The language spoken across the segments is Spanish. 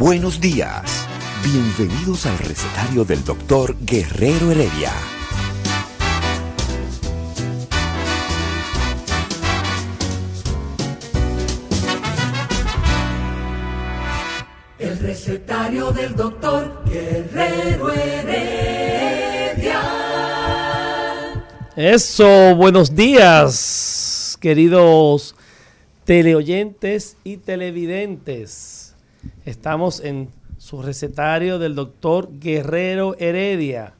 Buenos días. Bienvenidos al recetario del doctor Guerrero Heredia. El recetario del doctor Guerrero Heredia. Eso, buenos días, queridos teleoyentes y televidentes. Estamos en su recetario del doctor Guerrero Heredia.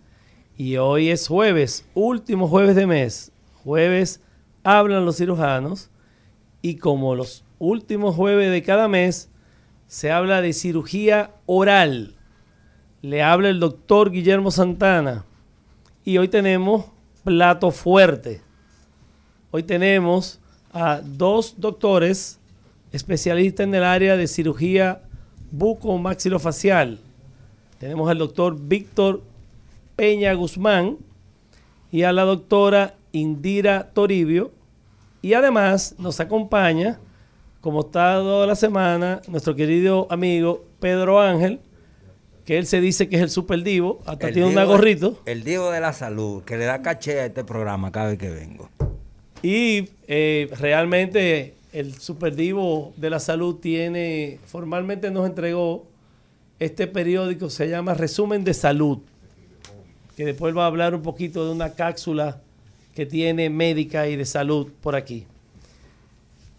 Y hoy es jueves, último jueves de mes. Jueves hablan los cirujanos. Y como los últimos jueves de cada mes, se habla de cirugía oral. Le habla el doctor Guillermo Santana. Y hoy tenemos plato fuerte. Hoy tenemos a dos doctores especialistas en el área de cirugía bucomaxilofacial. Tenemos al doctor Víctor Peña Guzmán y a la doctora Indira Toribio. Y además nos acompaña como está toda la semana, nuestro querido amigo Pedro Ángel, que él se dice que es el super divo, hasta tiene un gorrito. El divo de la salud, que le da caché a este programa cada vez que vengo. Y eh, realmente el super divo de la salud tiene, formalmente nos entregó este periódico, se llama Resumen de Salud, que después va a hablar un poquito de una cápsula que tiene médica y de salud por aquí.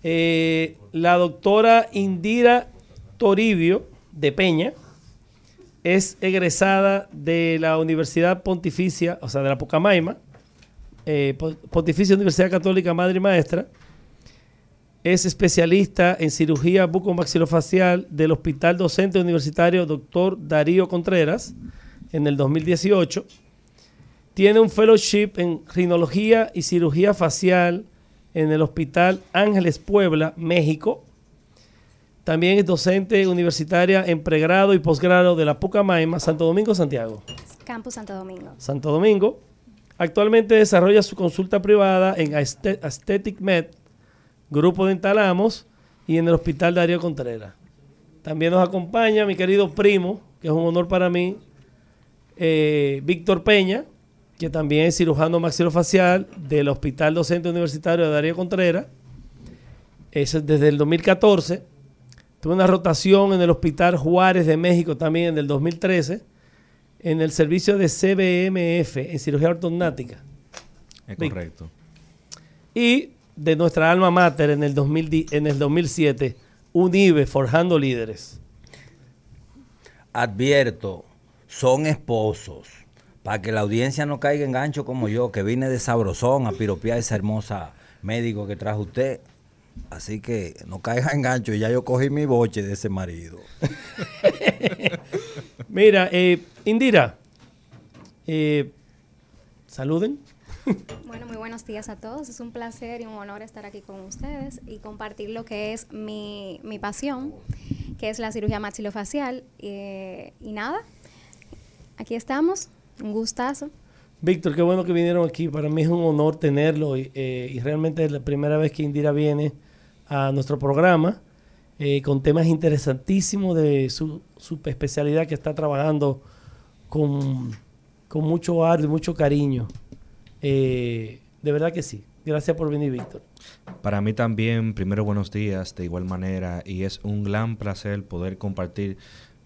Eh, la doctora Indira Toribio de Peña es egresada de la Universidad Pontificia, o sea, de la Pucamaima, eh, Pontificia Universidad Católica Madre y Maestra. Es especialista en cirugía bucomaxilofacial del Hospital Docente Universitario Dr. Darío Contreras en el 2018. Tiene un fellowship en rinología y cirugía facial en el Hospital Ángeles Puebla, México. También es docente universitaria en pregrado y posgrado de la Pucamaima, Santo Domingo, Santiago. Campus Santo Domingo. Santo Domingo. Actualmente desarrolla su consulta privada en Aesthetic Med, Grupo Dental Amos y en el Hospital Darío Contreras. También nos acompaña mi querido primo, que es un honor para mí, eh, Víctor Peña, que también es cirujano maxilofacial del Hospital Docente Universitario de Darío Contreras. Es desde el 2014. Tuve una rotación en el Hospital Juárez de México también en el 2013. En el servicio de CBMF en cirugía ortognática. Es correcto. Y de nuestra alma mater en el, 2000, en el 2007, UNIBE, Forjando Líderes. Advierto, son esposos para que la audiencia no caiga en gancho como yo, que vine de sabrosón a piropear esa hermosa médico que trajo usted. Así que no caiga en gancho, ya yo cogí mi boche de ese marido. Mira, eh, Indira, eh, saluden. Bueno, muy buenos días a todos. Es un placer y un honor estar aquí con ustedes y compartir lo que es mi, mi pasión, que es la cirugía maxilofacial. Eh, y nada, aquí estamos un gustazo. Víctor, qué bueno que vinieron aquí. Para mí es un honor tenerlo y, eh, realmente es la primera vez que Indira viene a nuestro programa eh, con temas interesantísimos de su, su, especialidad que está trabajando con, con mucho arte y mucho cariño. Eh, de verdad que sí. Gracias por venir, Víctor. Para mí también, primero buenos días, de igual manera, y es un gran placer poder compartir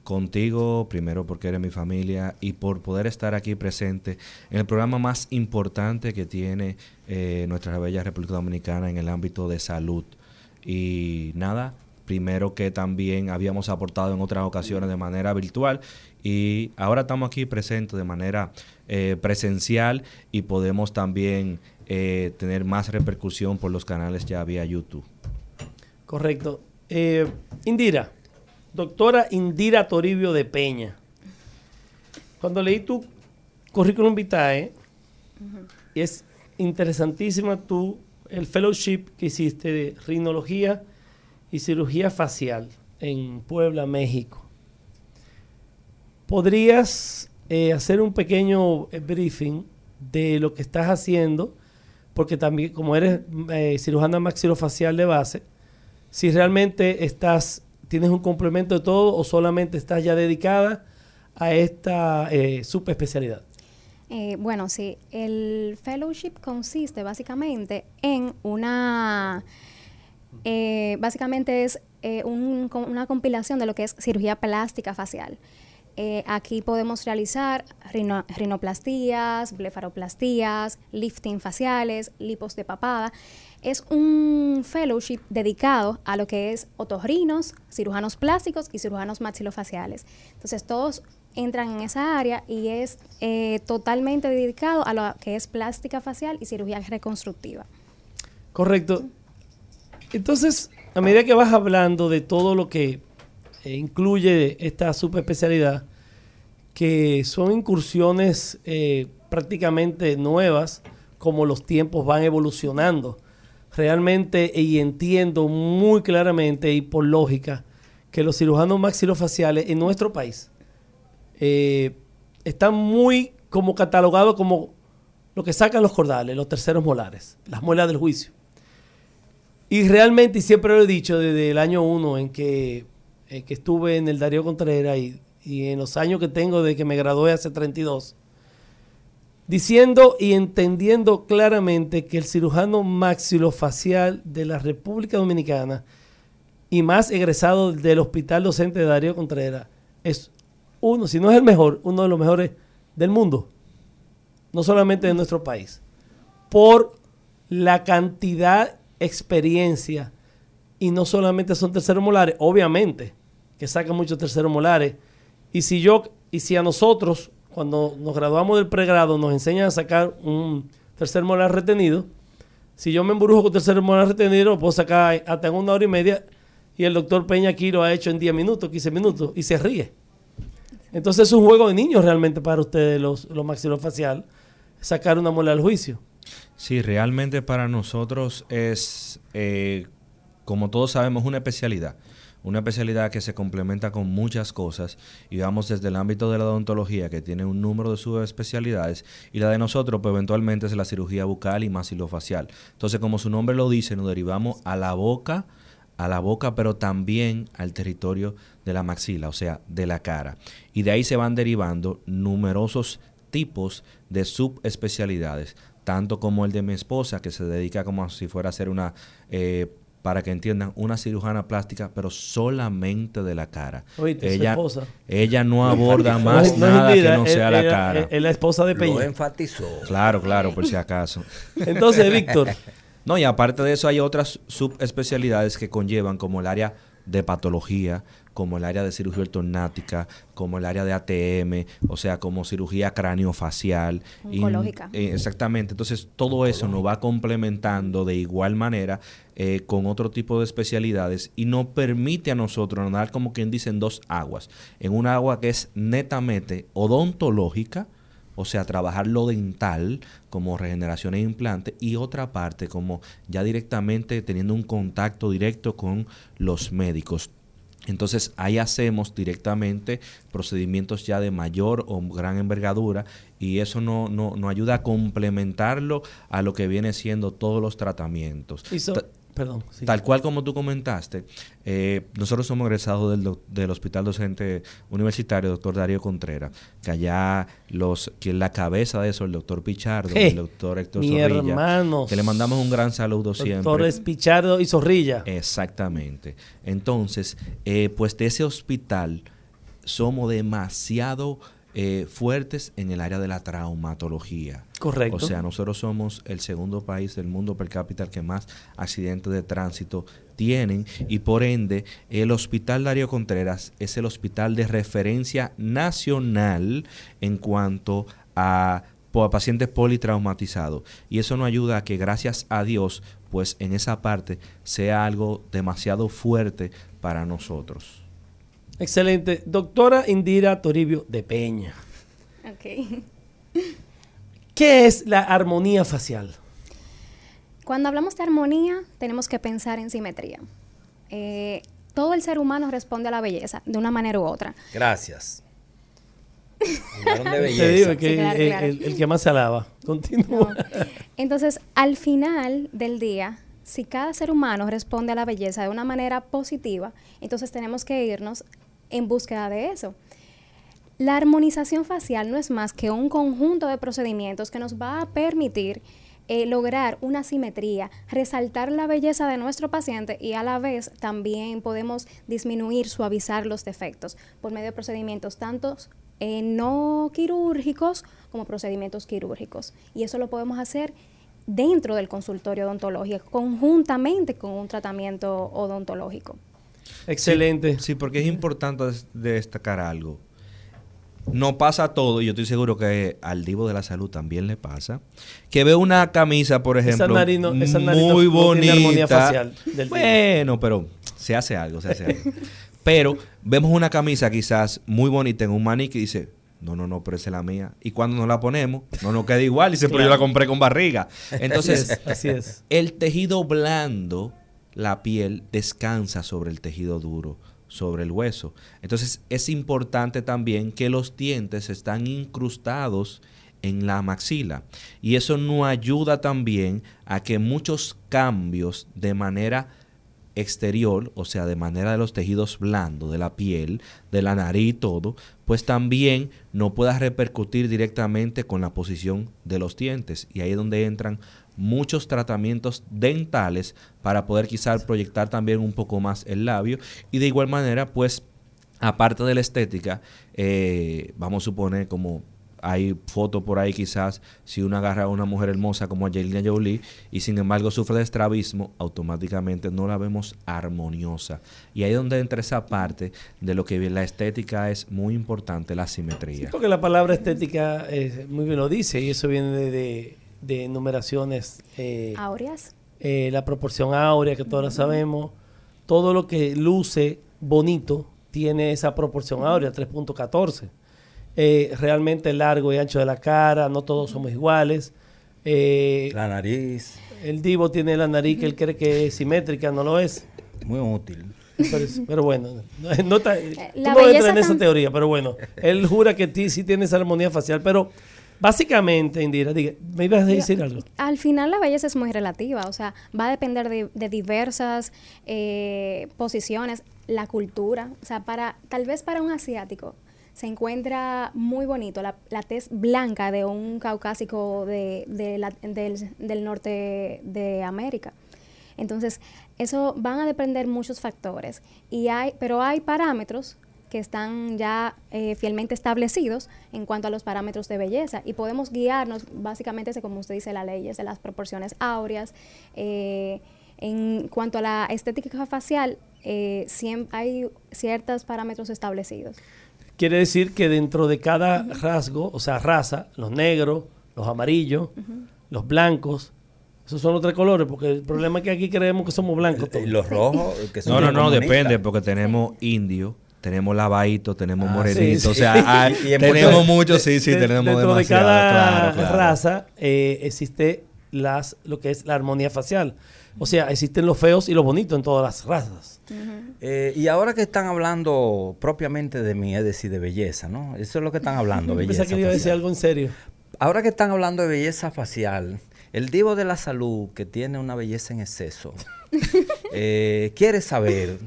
contigo, primero porque eres mi familia y por poder estar aquí presente en el programa más importante que tiene eh, nuestra bella República Dominicana en el ámbito de salud. Y nada, primero que también habíamos aportado en otras ocasiones de manera virtual y ahora estamos aquí presentes de manera eh, presencial y podemos también eh, tener más repercusión por los canales ya vía YouTube. Correcto. Eh, Indira, doctora Indira Toribio de Peña. Cuando leí tu currículum vitae, y es interesantísima tu, el fellowship que hiciste de rinología y cirugía facial en Puebla, México. ¿Podrías eh, hacer un pequeño eh, briefing de lo que estás haciendo? Porque también, como eres eh, cirujana maxilofacial de base, si realmente estás, tienes un complemento de todo o solamente estás ya dedicada a esta eh, subespecialidad. Bueno, sí, el fellowship consiste básicamente en una, eh, básicamente es eh, una compilación de lo que es cirugía plástica facial. Eh, aquí podemos realizar rino- rinoplastías, blefaroplastías, lifting faciales, lipos de papada. Es un fellowship dedicado a lo que es otorrinos, cirujanos plásticos y cirujanos maxilofaciales. Entonces todos entran en esa área y es eh, totalmente dedicado a lo que es plástica facial y cirugía reconstructiva. Correcto. Entonces, a medida que vas hablando de todo lo que eh, incluye esta subespecialidad, que son incursiones eh, prácticamente nuevas, como los tiempos van evolucionando. Realmente, y entiendo muy claramente y por lógica, que los cirujanos maxilofaciales en nuestro país eh, están muy como catalogados como lo que sacan los cordales, los terceros molares, las muelas del juicio. Y realmente, y siempre lo he dicho desde el año uno en que, en que estuve en el Darío Contreras y, y en los años que tengo de que me gradué hace 32, diciendo y entendiendo claramente que el cirujano maxilofacial de la República Dominicana y más egresado del Hospital Docente de Darío Contreras es uno, si no es el mejor, uno de los mejores del mundo, no solamente de nuestro país, por la cantidad, experiencia, y no solamente son terceros molares, obviamente, que sacan muchos terceros molares, y si yo, y si a nosotros, cuando nos graduamos del pregrado, nos enseñan a sacar un tercer molar retenido, si yo me embrujo con tercer molar retenido, lo puedo sacar hasta en una hora y media, y el doctor Peña aquí lo ha hecho en 10 minutos, 15 minutos, y se ríe. Entonces es un juego de niños realmente para ustedes, los, los maxilofacial, sacar una muela al juicio. Sí, realmente para nosotros es, eh, como todos sabemos, una especialidad. Una especialidad que se complementa con muchas cosas y vamos desde el ámbito de la odontología que tiene un número de subespecialidades y la de nosotros pues eventualmente es la cirugía bucal y maxilofacial. Entonces como su nombre lo dice nos derivamos a la boca, a la boca pero también al territorio de la maxila, o sea, de la cara. Y de ahí se van derivando numerosos tipos de subespecialidades, tanto como el de mi esposa, que se dedica como si fuera a ser una, eh, para que entiendan, una cirujana plástica, pero solamente de la cara. Ella, esposa. ella no aborda más No nada que no sea la cara. Es, la esposa de Lo Peña. enfatizó. Claro, claro, por si acaso. Entonces, Víctor, No, y aparte de eso hay otras subespecialidades que conllevan como el área de patología, como el área de cirugía ortognática, como el área de ATM, o sea, como cirugía craneofacial. Oncológica. eh, exactamente. Entonces, todo eso nos va complementando de igual manera eh, con otro tipo de especialidades y nos permite a nosotros nadar como quien dice en dos aguas. En una agua que es netamente odontológica, o sea, trabajar lo dental como regeneración e implante y otra parte como ya directamente teniendo un contacto directo con los médicos. Entonces ahí hacemos directamente procedimientos ya de mayor o gran envergadura y eso no, no, nos ayuda a complementarlo a lo que viene siendo todos los tratamientos. Ta- perdón, sí. Tal cual como tú comentaste, eh, nosotros somos egresados del, del Hospital Docente Universitario, doctor Darío Contreras, que allá los, que la cabeza de eso, el doctor Pichardo, Je, el doctor Héctor mi Zorrilla, que le mandamos un gran saludo siempre. Doctores Pichardo y Zorrilla. Exactamente. Entonces, eh, pues de ese hospital somos demasiado eh, fuertes en el área de la traumatología. Correcto. O sea, nosotros somos el segundo país del mundo per cápita que más accidentes de tránsito tienen y por ende el Hospital Darío Contreras es el hospital de referencia nacional en cuanto a, a pacientes politraumatizados. Y eso nos ayuda a que gracias a Dios, pues en esa parte sea algo demasiado fuerte para nosotros. Excelente. Doctora Indira Toribio de Peña. Ok. ¿Qué es la armonía facial? Cuando hablamos de armonía, tenemos que pensar en simetría. Eh, todo el ser humano responde a la belleza de una manera u otra. Gracias. De Te digo belleza. que Sí, claro, claro. El, el que más se alaba. Continúa. ¿no? Entonces, al final del día, si cada ser humano responde a la belleza de una manera positiva, entonces tenemos que irnos en búsqueda de eso. La armonización facial no es más que un conjunto de procedimientos que nos va a permitir eh, lograr una simetría, resaltar la belleza de nuestro paciente y a la vez también podemos disminuir, suavizar los defectos por medio de procedimientos tantos eh, no quirúrgicos como procedimientos quirúrgicos. Y eso lo podemos hacer dentro del consultorio odontológico, conjuntamente con un tratamiento odontológico. Excelente. Sí, porque es importante des- destacar algo. No pasa todo, y yo estoy seguro que al divo de la salud también le pasa, que ve una camisa, por ejemplo, no- no- muy no bonita. tipo. bueno, pero se hace algo, se hace algo. pero vemos una camisa quizás muy bonita en un maniquí y dice, no, no, no, pero esa es la mía. Y cuando nos la ponemos, no nos queda igual. Y dice, pero yo la compré con barriga. Entonces, Así es, así es. el tejido blando, la piel, descansa sobre el tejido duro, sobre el hueso. Entonces es importante también que los dientes están incrustados en la maxila. Y eso nos ayuda también a que muchos cambios de manera exterior, o sea, de manera de los tejidos blandos, de la piel, de la nariz y todo, pues también no pueda repercutir directamente con la posición de los dientes. Y ahí es donde entran muchos tratamientos dentales para poder quizás proyectar también un poco más el labio. Y de igual manera, pues, aparte de la estética, eh, vamos a suponer como hay fotos por ahí quizás si uno agarra a una mujer hermosa como Angelina Jolie y sin embargo sufre de estrabismo, automáticamente no la vemos armoniosa. Y ahí es donde entra esa parte de lo que la estética es muy importante, la simetría. Porque la palabra estética eh, muy bien lo dice y eso viene de, de, de numeraciones. eh, Aureas. eh, la proporción áurea, que todos la sabemos. Todo lo que luce bonito tiene esa proporción áurea, 3.14. Eh, realmente el largo y ancho de la cara, no todos somos iguales. Eh, La nariz, el divo tiene la nariz que él cree que es simétrica, no lo es. muy útil. Pero, pero bueno, no, no está- tú la no entras belleza en esa teoría, pero bueno, él jura que ti sí tienes armonía facial, pero básicamente, Indira, diga, me ibas a decir algo. Al final la belleza es muy relativa, o sea, va a depender de, de diversas eh, posiciones, la cultura, o sea, para tal vez para un asiático se encuentra muy bonito la, la tez blanca de un caucásico de, de la- del, del norte de América. Entonces, eso van a depender muchos factores, y hay, pero hay parámetros que están ya eh, fielmente establecidos en cuanto a los parámetros de belleza y podemos guiarnos básicamente, como usted dice, la ley es de las proporciones áureas. eh, en cuanto a la estética facial, eh, siem- hay ciertos parámetros establecidos. Quiere decir que dentro de cada rasgo, o sea, raza, los negros, los amarillos, los blancos, esos son los tres colores, porque el problema es que aquí creemos que somos blancos todos. Y los rojos, que son No, no, no, comunistas. depende, porque tenemos indio, tenemos lavadito, tenemos Ah, morenito, sí, o sea, hay- Y en tenemos Puerto- mucho, sí, sí, De- tenemos dentro demasiado, de cada claro, claro. raza eh, existe las, lo que es la armonía facial. O sea, existen los feos y los bonitos en todas las razas. Eh, y ahora que están hablando propiamente de mí, es decir, de belleza, ¿no? Eso es lo que están hablando, belleza pensaba que iba a decir facial. algo en serio. Ahora que están hablando de belleza facial, el divo de la salud, que tiene una belleza en exceso, eh, quiere saber,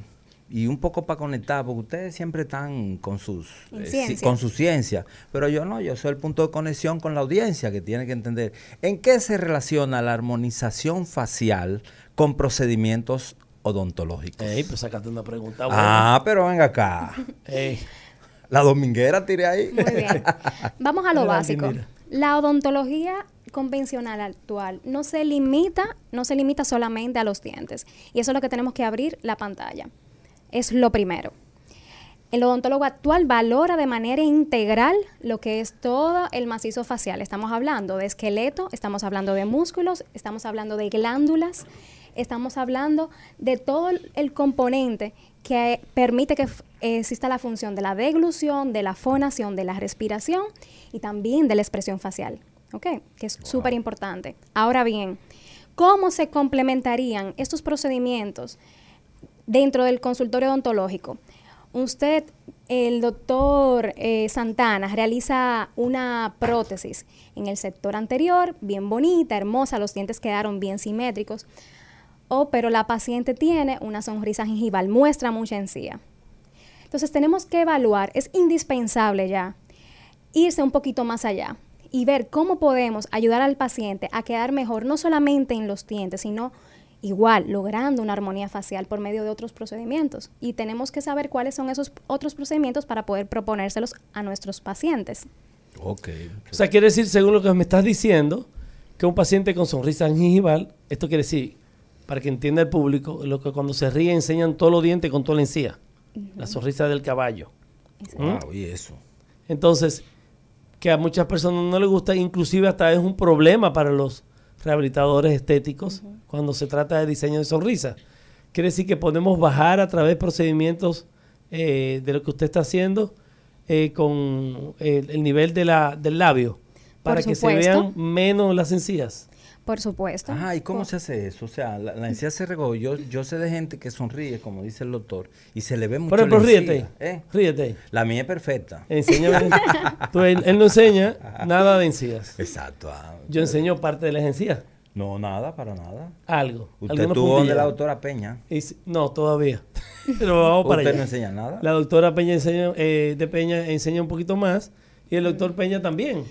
y un poco para conectar, porque ustedes siempre están con sus eh, con su ciencia, pero yo no, yo soy el punto de conexión con la audiencia que tiene que entender en qué se relaciona la armonización facial con procedimientos odontológicos. Ey, pues sacaste una pregunta buena. ah, pero venga acá. Ey, La dominguera tiré ahí. Muy bien. Vamos a lo básico. La odontología convencional actual no se limita, no se limita solamente a los dientes. Y eso es lo que tenemos que abrir la pantalla. Es lo primero. El odontólogo actual valora de manera integral lo que es todo el macizo facial. Estamos hablando de esqueleto, estamos hablando de músculos, estamos hablando de glándulas, estamos hablando de todo el- componente que permite que f- exista la función de la deglución, de la fonación, de la respiración y también de la expresión facial. ¿Ok? Que es súper importante. Ahora bien, ¿cómo se complementarían estos procedimientos dentro del consultorio odontológico? Usted, el doctor eh, Santana, realiza una prótesis en el sector anterior, bien bonita, hermosa, los dientes quedaron bien simétricos. O, pero la paciente tiene una sonrisa gingival, muestra mucha encía. Entonces tenemos que evaluar, es indispensable ya irse un poquito más allá y ver cómo podemos ayudar al paciente a quedar mejor, no solamente en los dientes, sino igual logrando una armonía facial por medio de otros procedimientos. Y tenemos que saber cuáles son esos otros procedimientos para poder proponérselos a nuestros pacientes. Ok. O sea, quiere decir, según lo que me estás diciendo, que un paciente con sonrisa gingival, esto quiere decir, para que entienda el público, lo que cuando se ríe enseñan todos los dientes con toda la encía. La sonrisa del caballo. Wow, y eso. Entonces, que a muchas personas no les gusta, inclusive hasta es un problema para los rehabilitadores estéticos cuando se trata de diseño de sonrisa. Quiere decir que podemos bajar a través de procedimientos eh, de lo que usted está haciendo eh, con el, el nivel de la, del labio para que se vean menos las encías. Por supuesto. Ajá, ¿y cómo se hace eso? O sea, la, la encía se regó. Yo, yo sé de gente que sonríe, como dice el doctor, y se le ve mucho Por ejemplo, la ríete. ¿eh? Ríete. La mía es perfecta. Enséñame. Tú, él, él no enseña nada de encías. Exacto. ah. Yo enseño parte de las encías. No, nada, para nada. Algo. Usted estuvo donde la doctora Peña. No, todavía. Pero vamos para Usted allá. no enseña nada. La doctora Peña enseña, eh, de Peña enseña un poquito más y el doctor Peña también.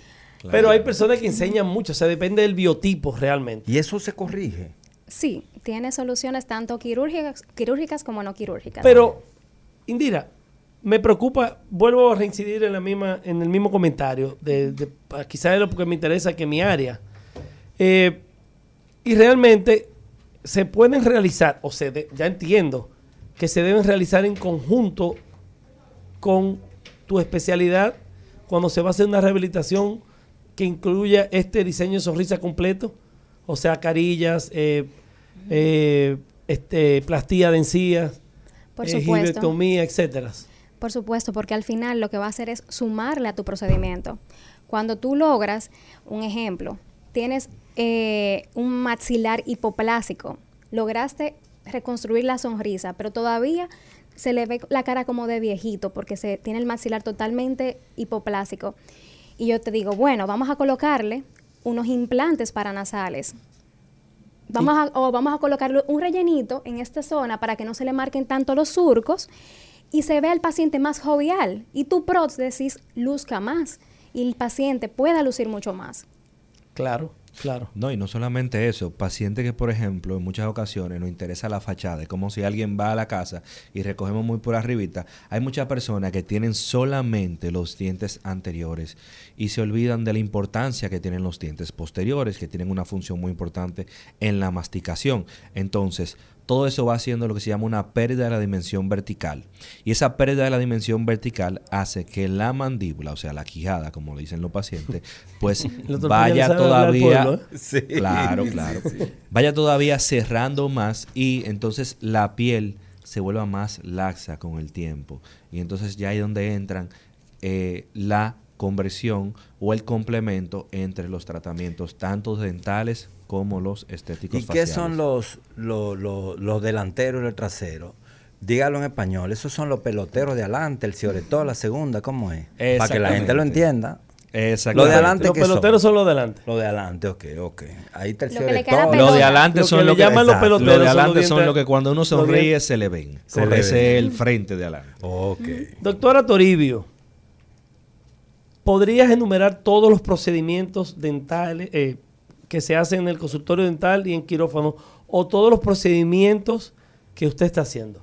Pero hay personas que enseñan mucho, o sea, depende del biotipo realmente. Y eso se corrige. Sí, tiene soluciones tanto quirúrgicas, quirúrgicas como no quirúrgicas. Pero, Indira, me preocupa, vuelvo a reincidir en, la misma, en el mismo comentario, de, de- pa- quizás es lo que me interesa que mi área. Eh, y realmente se pueden realizar, o se de- ya entiendo, que se deben realizar en conjunto con tu especialidad cuando se va a hacer una rehabilitación que incluya este diseño de sonrisa completo, o sea, carillas, eh, eh, este, plastía de encías, Por eh, supuesto. etcétera. Por supuesto, porque al final lo que va a hacer es sumarle a tu procedimiento. Cuando tú logras, un ejemplo, tienes eh, un maxilar hipoplásico, lograste reconstruir la sonrisa, pero todavía se le ve la cara como de viejito porque se tiene el maxilar totalmente hipoplásico. Y yo te digo, bueno, vamos a colocarle unos implantes paranasales. Vamos a, o vamos a colocarle un rellenito en esta zona para que no se le marquen tanto los surcos y se vea el paciente más jovial y tu prótesis luzca más y el paciente pueda lucir mucho más. Claro, claro. No, y no solamente eso, pacientes que, por ejemplo, en muchas ocasiones nos interesa la fachada, es como si alguien va a la casa y recogemos muy por arribita. Hay muchas personas que tienen solamente los dientes anteriores y se olvidan de la importancia que tienen los dientes posteriores, que tienen una función muy importante en la masticación. Entonces, todo eso va haciendo lo que se llama una pérdida de la dimensión vertical. Y esa pérdida de la dimensión vertical hace que la mandíbula, o sea, la quijada, como le dicen los pacientes, pues vaya todavía... pueblo, ¿eh? Sí. Claro, claro. Vaya todavía cerrando más y entonces la piel se vuelva más laxa con el tiempo. Y entonces ya ahí donde entran eh, la conversión o el complemento entre los tratamientos tanto dentales como los estéticos ¿Y qué son los, los, los, los delanteros y los traseros? Dígalo en español. Esos son los peloteros de adelante, el cioretó, la segunda, ¿cómo es? Para que la gente lo entienda. De adelante, Los ¿qué son? peloteros son los de adelante. Lo de adelante, ok, ok. Ahí está el Lo Los de adelante son lo que llaman los exacto. peloteros. Los de son los adelante son dientes- lo que cuando uno los sonríe se le ven. Se le Ese ven. es el frente de adelante. Ok. Doctora Toribio, ¿podrías enumerar todos los procedimientos dentales eh, que se hacen en el consultorio dental y en quirófano o todos los procedimientos que usted está haciendo?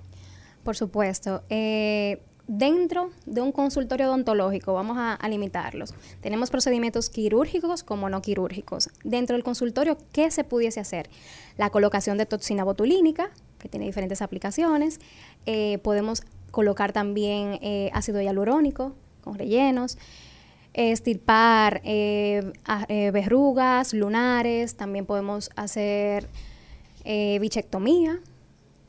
Por supuesto. Eh, dentro de un consultorio odontológico, vamos a, limitarlos. Tenemos procedimientos quirúrgicos como no quirúrgicos. Dentro del consultorio, ¿qué se pudiese hacer? La colocación de toxina botulínica, que tiene diferentes aplicaciones. Eh, podemos colocar también eh, ácido hialurónico con rellenos. Estirpar eh, verrugas, lunares. También podemos hacer bichectomía,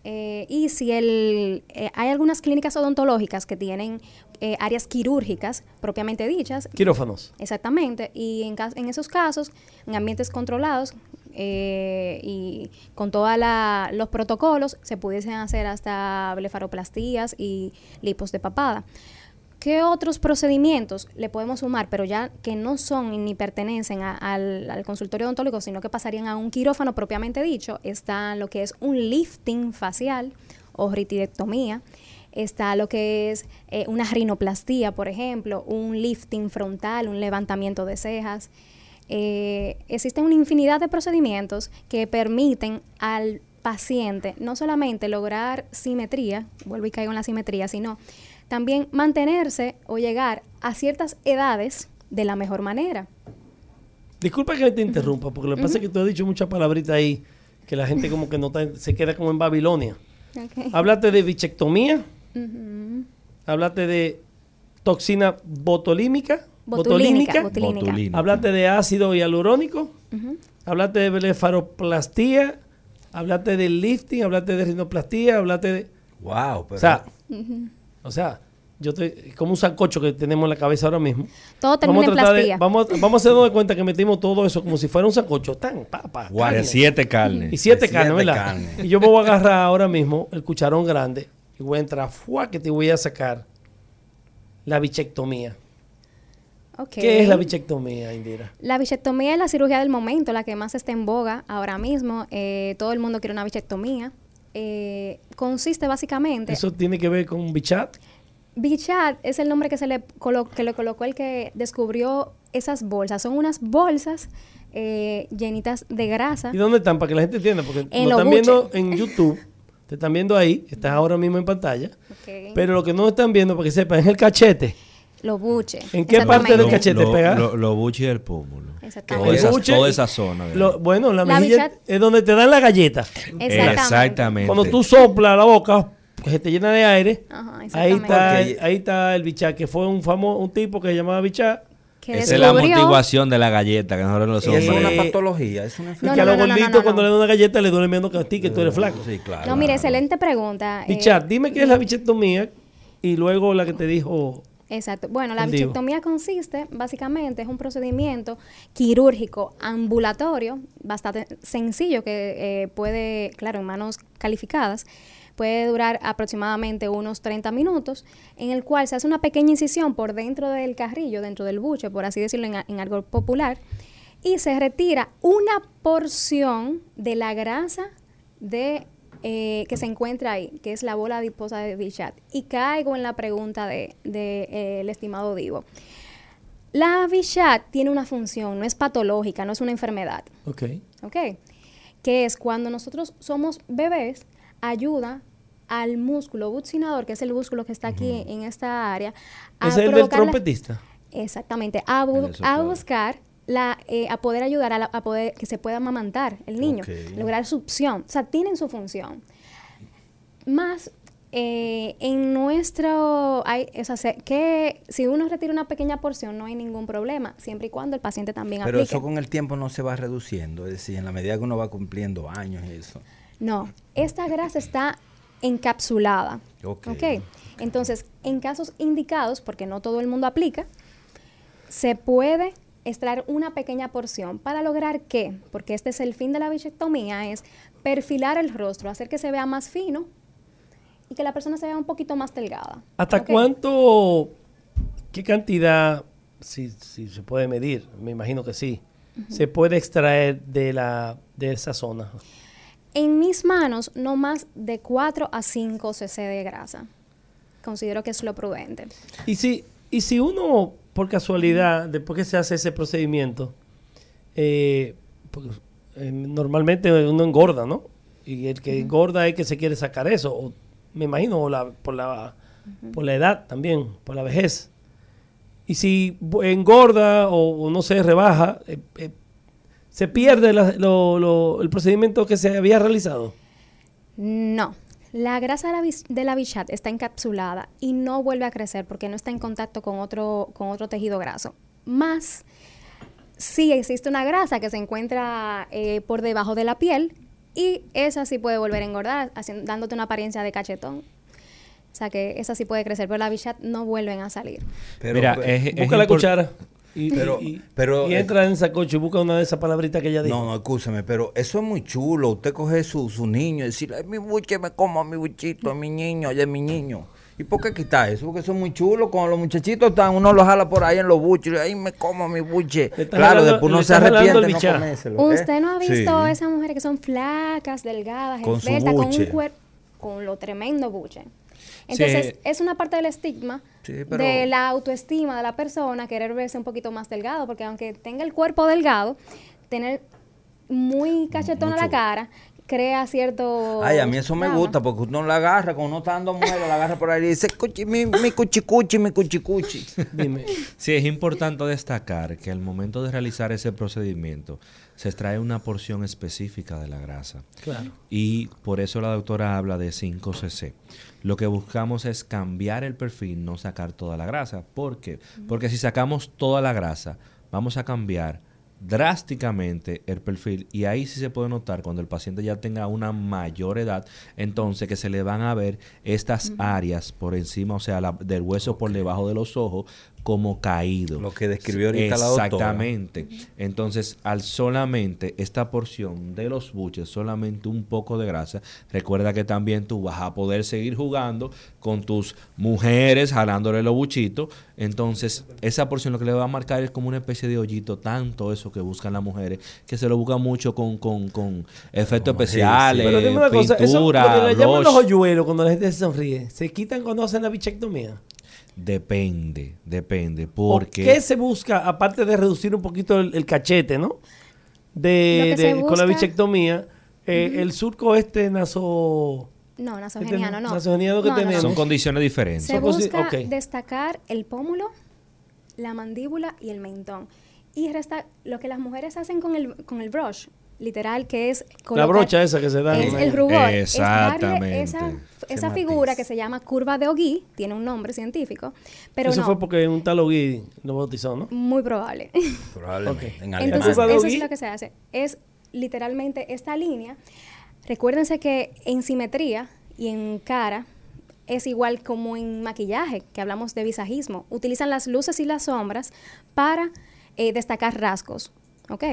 eh, y si el, eh, hay algunas clínicas odontológicas que tienen eh, áreas quirúrgicas propiamente dichas. Quirófanos. Exactamente. Y en, en esos casos, en ambientes controlados y con todos los protocolos, se pudiesen hacer hasta blefaroplastías y lipos de papada. ¿Qué otros procedimientos le podemos sumar, pero ya que no son ni pertenecen al, consultorio odontológico, sino que pasarían a un quirófano propiamente dicho? Está lo que es un lifting facial o ritidectomía. Está lo que es eh, una rinoplastía, por ejemplo, un lifting frontal, un levantamiento de cejas. Eh, existen una infinidad de procedimientos que permiten al paciente no solamente lograr simetría, vuelvo y caigo en la simetría, sino también mantenerse o llegar a ciertas edades de la mejor manera. Disculpa que te interrumpa, porque lo que pasa es que tú has dicho muchas palabritas ahí que la gente como que no se queda como en Babilonia. Okay. Háblate de bichectomía, háblate de toxina botulímica, botulínica, botulínica, háblate de ácido hialurónico, háblate de blefaroplastía, háblate de lifting, háblate de rinoplastía, háblate de... Wow, pero... O sea, o sea, yo estoy como un sancocho que tenemos en la cabeza ahora mismo. Todo termina vamos a en de, vamos, vamos a hacernos de cuenta que metimos todo eso como si fuera un sancocho. Tan, papa, carne. siete carnes. Y siete, carnes, ¿verdad? Y yo me voy a agarrar ahora mismo el cucharón grande y voy a entrar, ¡fua! que te voy a sacar la bichectomía. Okay. ¿Qué es la bichectomía, Indira? La bichectomía es la cirugía del momento, la que más está en boga ahora mismo. Eh, todo el mundo quiere una bichectomía. Eh, consiste básicamente... ¿Eso tiene que ver con Bichat? Bichat es el nombre que se le, que le colocó el que descubrió esas bolsas. Son unas bolsas eh, llenitas de grasa. ¿Y dónde están? Para que la gente entienda, porque lo están viendo en YouTube. Te están viendo ahí, estás ahora mismo en pantalla. Pero lo que no están viendo, para que sepan, es el cachete. Los buches. ¿En qué parte del cachete lo, pega? Los lo buches y el pómulo. Exactamente. Toda esa, zona. bueno, la, mejilla es donde te dan la galleta. Exactamente. Cuando tú soplas la boca, que se te llena de aire, ahí está ahí está el bichat, que fue un famoso, un tipo que se llamaba bichat. Esa es la amortiguación de la galleta, que nosotros no somos. Es una patología, es una enfermedad. y que a los gorditos cuando le dan una galleta le duele menos que a ti, que tú eres flaco. Sí, claro. No, mire, excelente pregunta. Bichat, eh, dime qué es la bichectomía y luego la que te dijo Exacto. Bueno, la bichectomía consiste, básicamente, es un procedimiento quirúrgico ambulatorio, bastante sencillo, que eh, puede, claro, en manos calificadas, puede durar aproximadamente unos 30 minutos, en el cual se hace una pequeña incisión por dentro del carrillo, dentro del buche, por así decirlo en, en algo popular, y se retira una porción de la grasa de eh, que se encuentra ahí, que es la bola adiposa de Bichat. Y caigo en la pregunta del de, eh, el estimado Divo. La Bichat tiene una función, no es patológica, no es una enfermedad. Ok. Ok. Que es cuando nosotros somos bebés, ayuda al músculo buccinador, que es el músculo que está aquí en esta área. ¿Es el del trompetista? exactamente, a, a buscar la, eh, a poder ayudar a, poder que se pueda amamantar el niño, lograr succión. O sea, tienen su función. Más eh, en nuestro, hay, o sea, que si uno retira una pequeña porción no hay ningún problema, siempre y cuando el paciente también Pero eso con el tiempo no se va reduciendo, es decir, en la medida que uno va cumpliendo años y eso. No, esta grasa está encapsulada. Ok. okay. Entonces, en casos indicados, porque no todo el mundo aplica, se puede extraer una pequeña porción para lograr que, porque este es el fin de la bichectomía, es perfilar el rostro, hacer que se vea más fino y que la persona se vea un poquito más delgada. ¿Hasta cuánto, qué cantidad, si, se puede medir, me imagino que sí, se puede extraer de, la, de esa zona? En mis manos, no más de 4 a 5 cc de grasa. Considero que es lo prudente. Y si, y si uno por casualidad, después que se hace ese procedimiento, eh, pues, eh, normalmente uno engorda, ¿no? Y el que engorda es que se quiere sacar eso, me imagino, la, por la por la edad también, por la vejez. Y si engorda o, o no se rebaja, eh, eh, se pierde la- lo- lo- el procedimiento que se había realizado. No. La grasa de la, bichat está encapsulada y no vuelve a crecer porque no está en contacto con otro, con otro tejido graso. Más, sí existe una grasa que se encuentra eh, por debajo de la piel y esa sí puede volver a engordar, haciendo- dándote una apariencia de cachetón. O sea que esa sí puede crecer, pero la bichat no vuelven a salir. Pero, Mira, es Busca la cuchara y, Pero- y- pero, y eh, entra en esa coche y busca una de esas palabritas que ella dijo. No, no, escúcheme, pero eso es muy chulo. Usted coge su, su niño y decirle, "Ay, mi buche, me como a mi buchito, a mi niño, ya es mi niño. ¿Y por qué quitar eso? Porque eso es muy chulo. Cuando los muchachitos están, uno los jala por ahí en los buches, y, ahí me como a mi buche. Claro, jalando- después uno se arrepiente no comérselo. ¿eh? ¿Usted no ha visto Sí. esas mujeres que son flacas, delgadas, Con con un cuerpo, con lo tremendo buche? Entonces, Sí. es una parte del estigma Sí, pero- de la autoestima de la persona, querer verse un poquito más delgado, porque aunque tenga el cuerpo delgado, tener muy cachetona la Mucho. cara crea cierto... Ay, a mí eso me gusta porque uno la agarra, cuando uno está dando mujer, la agarra por ahí y dice, "Cuchi, mi, mi cuchicuchi, mi cuchicuchi. Dime. Sí, es importante destacar que al momento de realizar ese procedimiento se extrae una porción específica de la grasa. Claro. Y por eso la doctora habla de 5cc. Lo que buscamos es cambiar el perfil, no sacar toda la grasa. ¿Por qué? Porque si sacamos toda la grasa, vamos a cambiar drásticamente el perfil y ahí sí se puede notar cuando el paciente ya tenga una mayor edad, entonces que se le van a ver estas áreas por encima, o sea, la- del hueso por debajo de los ojos como caído. Lo que describió ahorita la doctora. Exactamente. Entonces, al solamente esta porción de los buches, solamente un poco de grasa, recuerda que también tú vas a poder seguir jugando con tus mujeres, jalándole los buchitos. Entonces, esa porción lo que le va a marcar es como una especie de hoyito, tanto eso que buscan las mujeres, que se lo buscan mucho con, con, con efectos Como- sí, sí. especiales, Pero dime una cosa, eso lo pintura, que le llaman los hoyuelos cuando la gente se sonríe, ¿se quitan cuando hacen la bichectomía? Depende, depende, ¿O porque... ¿Qué se busca, aparte de reducir un poquito el, el cachete, ¿no? De, con la bichectomía, eh, el surco este naso... No, nasogeniano, no. nasogeniano que tenemos. Son condiciones diferentes. Se busca destacar el pómulo, la mandíbula y el mentón. Y resta lo que las mujeres hacen con el, con el brush, literal, que es... La colocar- brocha esa que se da. Es en- el rubor. Es darle Exactamente. esa, esa matiz. figura que se llama curva de Ogui, tiene un nombre científico, pero Eso no, fue porque un tal Ogui lo bautizó, ¿no? muy probable. Probablemente. Ok. En. Entonces, eso es lo que se hace. Es literalmente esta línea. Recuérdense que en simetría y en cara es igual como en maquillaje, que hablamos de visajismo. Utilizan las luces y las sombras para eh, destacar rasgos. ¿Ok?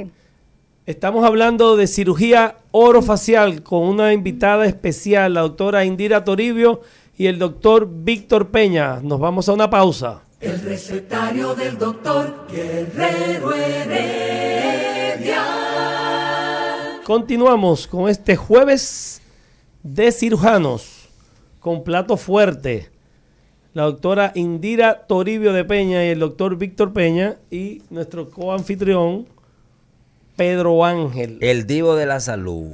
Estamos hablando de cirugía orofacial con una invitada especial, la doctora Indira Toribio y el doctor Víctor Peña. Nos vamos a una pausa. El recetario del doctor Guerrero Heredia. Continuamos con este jueves de cirujanos con plato fuerte. La doctora Indira Toribio de Peña y el doctor Víctor Peña y nuestro coanfitrión Pedro Ángel. El divo de la salud.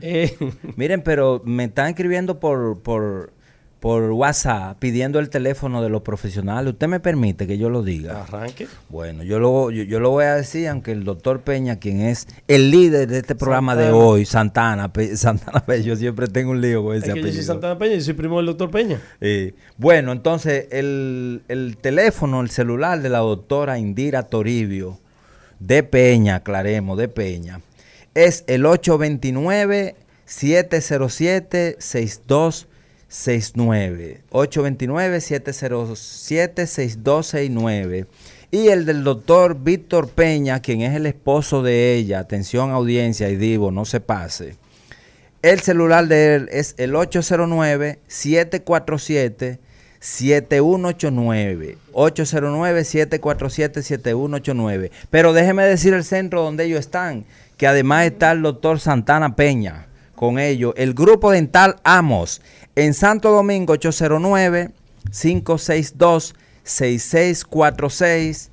Eh, Miren, pero me están escribiendo por, por, por WhatsApp pidiendo el teléfono de los profesionales. ¿Usted me permite que yo lo diga? arranque. Bueno, yo lo, yo, yo lo voy a decir, aunque el doctor Peña, quien es el líder de este programa de hoy, Santana, Pe- Santana Peña, yo siempre tengo un lío con Es ese que yo soy apellido. Santana Peña y soy primo del doctor Peña. Eh, bueno, entonces el, el teléfono, el celular de la doctora Indira Toribio, de Peña, aclaremos, de Peña, es el 829-707-6269. 829-707-6269. Y el del doctor Víctor Peña, quien es el esposo de ella, atención audiencia y digo, no se pase. El celular de él es el 809-747-7189. 809-747-7189. Pero déjeme decir el centro donde ellos están, que además está el doctor Santana Peña con ellos. El grupo dental Amos en Santo Domingo 809-562-6646.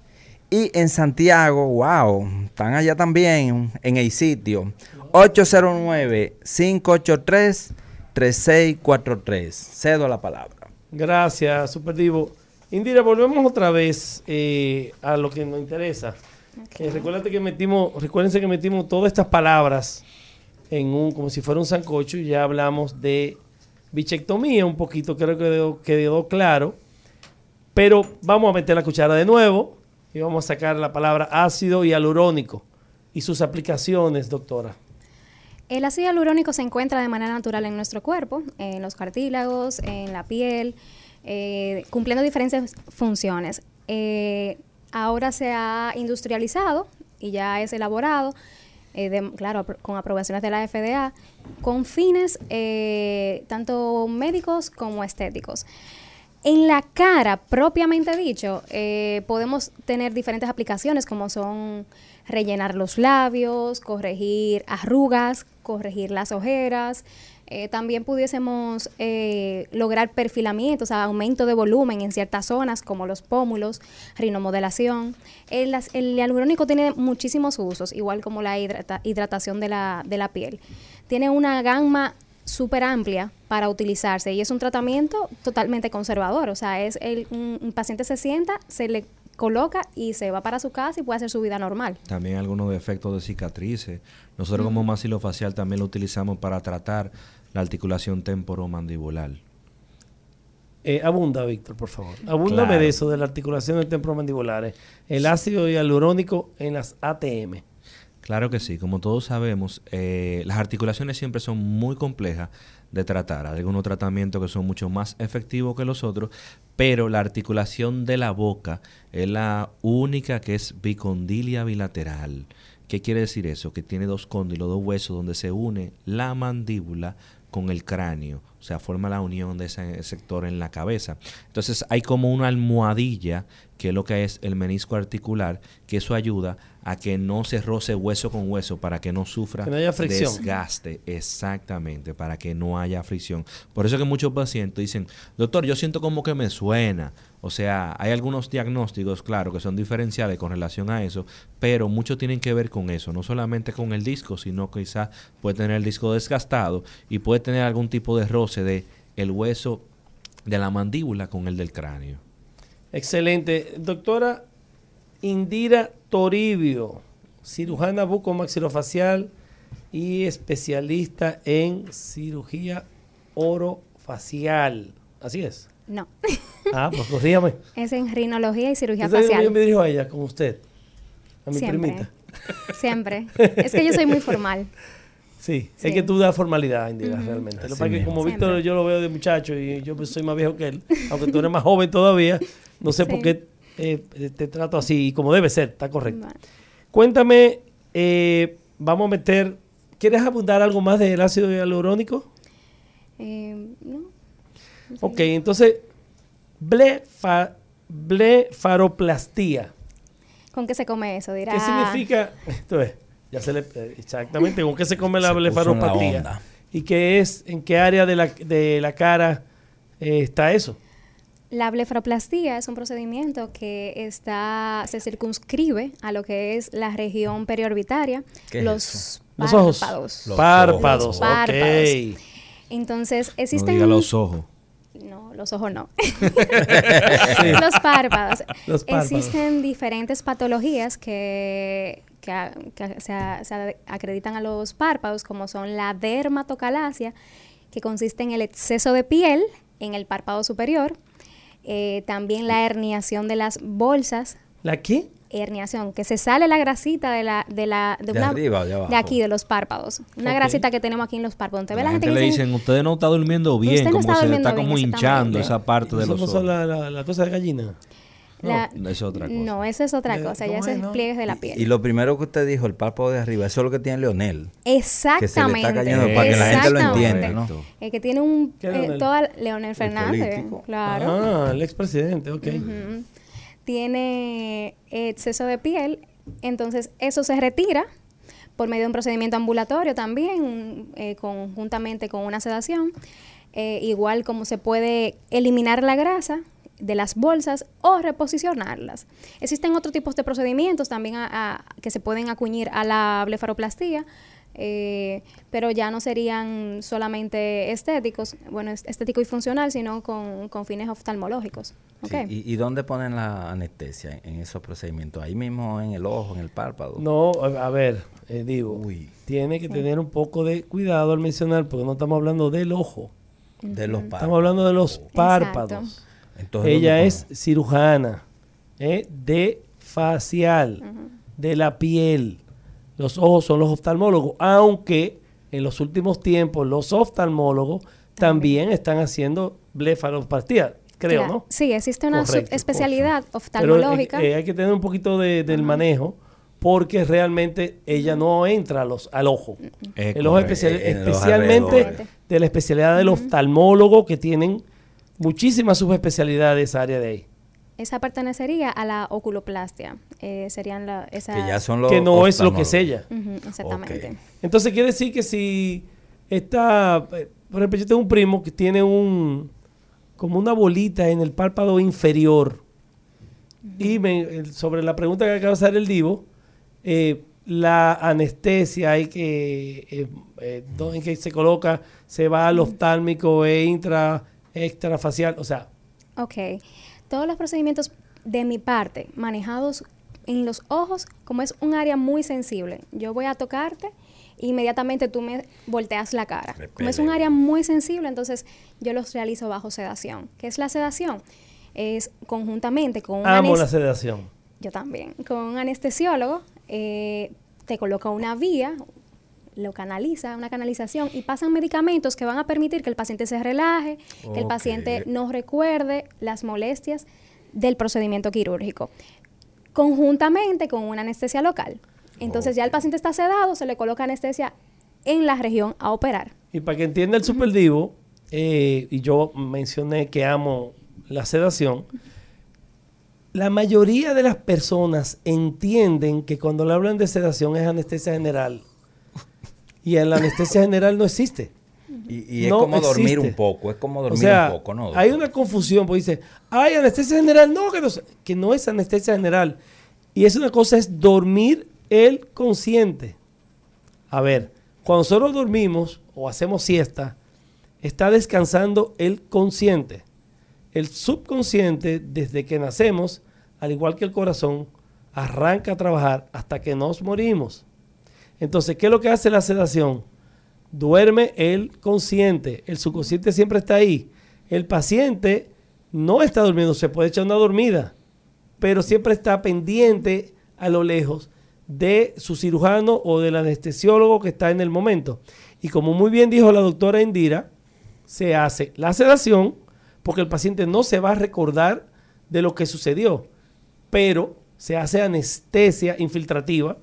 Y en Santiago, wow, están allá también en el sitio. 809-583-3643. Cedo la palabra. Gracias, Super Divo. Indira, volvemos otra vez eh, a lo que nos interesa. Eh, recuérdate que metimos, recuérdense que metimos todas estas palabras en un, como si fuera un sancocho, y ya hablamos de bichectomía un poquito, creo que quedó, quedó claro. Pero vamos a meter la cuchara de nuevo y vamos a sacar la palabra ácido hialurónico y sus aplicaciones, doctora. El ácido hialurónico se encuentra de manera natural en nuestro cuerpo, en los cartílagos, en la piel, eh, cumpliendo diferentes funciones. Eh, ahora se ha industrializado y ya es elaborado, eh, claro, con aprobaciones de la FDA, con fines tanto médicos como estéticos. En la cara, propiamente dicho, podemos tener diferentes aplicaciones como son rellenar los labios, corregir arrugas, corregir las ojeras. Eh, también pudiésemos eh, lograr perfilamiento, o sea, aumento de volumen en ciertas zonas como los pómulos, rinomodelación. El, el hialurónico tiene muchísimos usos, igual como la hidratación de la, de la piel. Tiene una gama súper amplia para utilizarse y es un tratamiento totalmente conservador. O sea, es el, un paciente se sienta, se le coloca y se va para su casa y puede hacer su vida normal. También algunos efectos de cicatrices. Nosotros como maxilofacial también lo utilizamos para tratar la articulación temporomandibular. Eh, abunda, Víctor, por favor. Abúndame de eso, de la articulación temporomandibular. El ácido hialurónico en las ATM. Claro que sí. Como todos sabemos, eh, las articulaciones siempre son muy complejas de tratar. Algunos tratamientos que son mucho más efectivos que los otros, pero la articulación de la boca es la única que es bicondilia bilateral. ¿Qué quiere decir eso? Que tiene dos cóndilos, dos huesos donde se une la mandíbula con el cráneo, sea, forma la unión de ese sector en la cabeza. Entonces hay como una almohadilla, que es lo que es el menisco articular, que eso ayuda a que no se roce hueso con hueso para que no sufra desgaste. Exactamente, para que no haya fricción. Por eso que muchos pacientes dicen, doctor, yo siento como que me suena. O sea, hay algunos diagnósticos, claro, que son diferenciales con relación a eso, pero mucho tienen que ver con eso, no solamente con el disco, sino que quizás puede tener el disco desgastado y puede tener algún tipo de roce de el hueso de la mandíbula con el del cráneo. Excelente. Doctora, Indira Toribio, cirujana bucomaxilofacial y especialista en cirugía orofacial. Así es. No. Ah, pues corrígame. Es en rinología y cirugía facial. Yo me dirijo a ella, con usted. A mi Siempre. Siempre. Es que yo soy muy formal. Sí, es que tú das formalidad, Indira, realmente. Lo que como Víctor yo lo veo de muchacho y yo soy más viejo que él, aunque tú eres más joven todavía, no sé por qué eh, te trato así, como debe ser, está correcto. Cuéntame, eh, vamos a meter, ¿quieres abundar algo más del ácido hialurónico? Eh, no. Ok, entonces, blefaroplastía. ¿Con qué se come eso? Dirá. ¿Qué significa? Esto es, ya se le, exactamente, ¿con qué se come la blefaroplastía? ¿Y qué es, en qué área de la, de la cara está eso? La blefaroplastía es un procedimiento que está se circunscribe a lo que es la región periorbitaria, los, párpados. Los párpados. párpados. Entonces, existen... No los ojos. No, los ojos no. los, párpados. Existen diferentes patologías que, se, acreditan a los párpados, como son la dermatocalasia, que consiste en el exceso de piel en el párpado superior, eh, también la herniación de las bolsas. ¿La qué? Herniación, que se sale la grasita de la de la de, arriba, de, abajo. de aquí de los párpados. Una grasita que tenemos aquí en los párpados. la, gente, le dicen, "Usted no está durmiendo bien, como se está como hinchando esa parte de los ojos." la, la, la cosa de gallina? No, es otra cosa. No, eso es otra cosa, ya se pliegues de la piel. Y, lo primero que usted dijo, el párpado de arriba, eso es lo que tiene Leonel. Exactamente. Que se le está cayendo para que la gente lo entienda, ¿no? El que tiene un... Eh, toda, Leonel Fernández, claro. Ah, el expresidente, ok. Tiene exceso de piel, entonces eso se retira por medio de un procedimiento ambulatorio también, eh, conjuntamente con una sedación. Eh, igual como se puede eliminar la grasa, de las bolsas o reposicionarlas. Existen otros tipos de procedimientos también que se pueden acuñir a la blefaroplastía, eh, pero ya no serían solamente estéticos, bueno, es- estético y funcional, sino con, con fines oftalmológicos. Sí, ¿ok? ¿Y, y dónde ponen la anestesia en, en esos procedimientos? Ahí mismo en el ojo, en el párpado. No, a, ver, eh, digo, Uy. tiene que tener un poco de cuidado al mencionar, porque no estamos hablando del ojo, De los párpados. estamos hablando de los párpados. Entonces, Ella ¿dónde es cirujana ¿eh? de facial, de la piel. Los ojos son los oftalmólogos, aunque en los últimos tiempos los oftalmólogos también están haciendo blefaropatía, creo, Claro. ¿no? Sí, existe una Correcto, subespecialidad Pero, eh, oftalmológica. eh, hay que tener un poquito de- del manejo porque realmente ella no entra a los, al ojo. Es el ojo especial- especialmente de la especialidad del oftalmólogo que tienen muchísimas subespecialidades de esa área de ahí. Esa pertenecería a la oculoplastia. Eh, serían la, esas... Que ya son los que no es lo que es ella. Exactamente. Entonces quiere decir que si está, eh, por ejemplo, yo tengo un primo que tiene un, como una bolita en el párpado inferior. Y me- sobre la pregunta que acaba de hacer el Divo, eh, la anestesia hay que, eh, eh, en que se coloca, se va al oftálmico e intra, extrafacial, o sea, Ok. Todos los procedimientos de mi parte manejados en los ojos, como es un área muy sensible, yo voy a tocarte e inmediatamente tú me volteas la cara. Como es un área muy sensible, entonces yo los realizo bajo sedación. ¿Qué es la sedación? Es conjuntamente con un amo la sedación. yo también. Con un anestesiólogo eh, te coloca una vía, lo canaliza, una canalización, y pasan medicamentos que van a permitir que el paciente se relaje, que el paciente no recuerde las molestias del procedimiento quirúrgico. Conjuntamente con una anestesia local. Entonces ya el paciente está sedado, se le coloca anestesia en la región a operar. Y para que entienda el super divo, eh, y yo mencioné que amo la sedación, la mayoría de las personas entienden que cuando le hablan de sedación es anestesia general. Y en la anestesia general no existe. Y, y es como dormir un poco, es como dormir o sea, un poco, ¿no? hay una confusión, porque dice, ay, anestesia general, no, que no, que no es anestesia general. Y es una cosa, es dormir el consciente. A ver, cuando nosotros dormimos o hacemos siesta, está descansando el consciente. El subconsciente, desde que nacemos, al igual que el corazón, arranca a trabajar hasta que nos morimos. Entonces, ¿qué es lo que hace la sedación? Duerme el consciente. El subconsciente siempre está ahí. El paciente no está durmiendo, se puede echar una dormida, pero siempre está pendiente a lo lejos de su cirujano o del anestesiólogo que está en el momento. Y como muy bien dijo la doctora Indira, se hace la sedación porque el paciente no se va a recordar de lo que sucedió, pero se hace anestesia infiltrativa.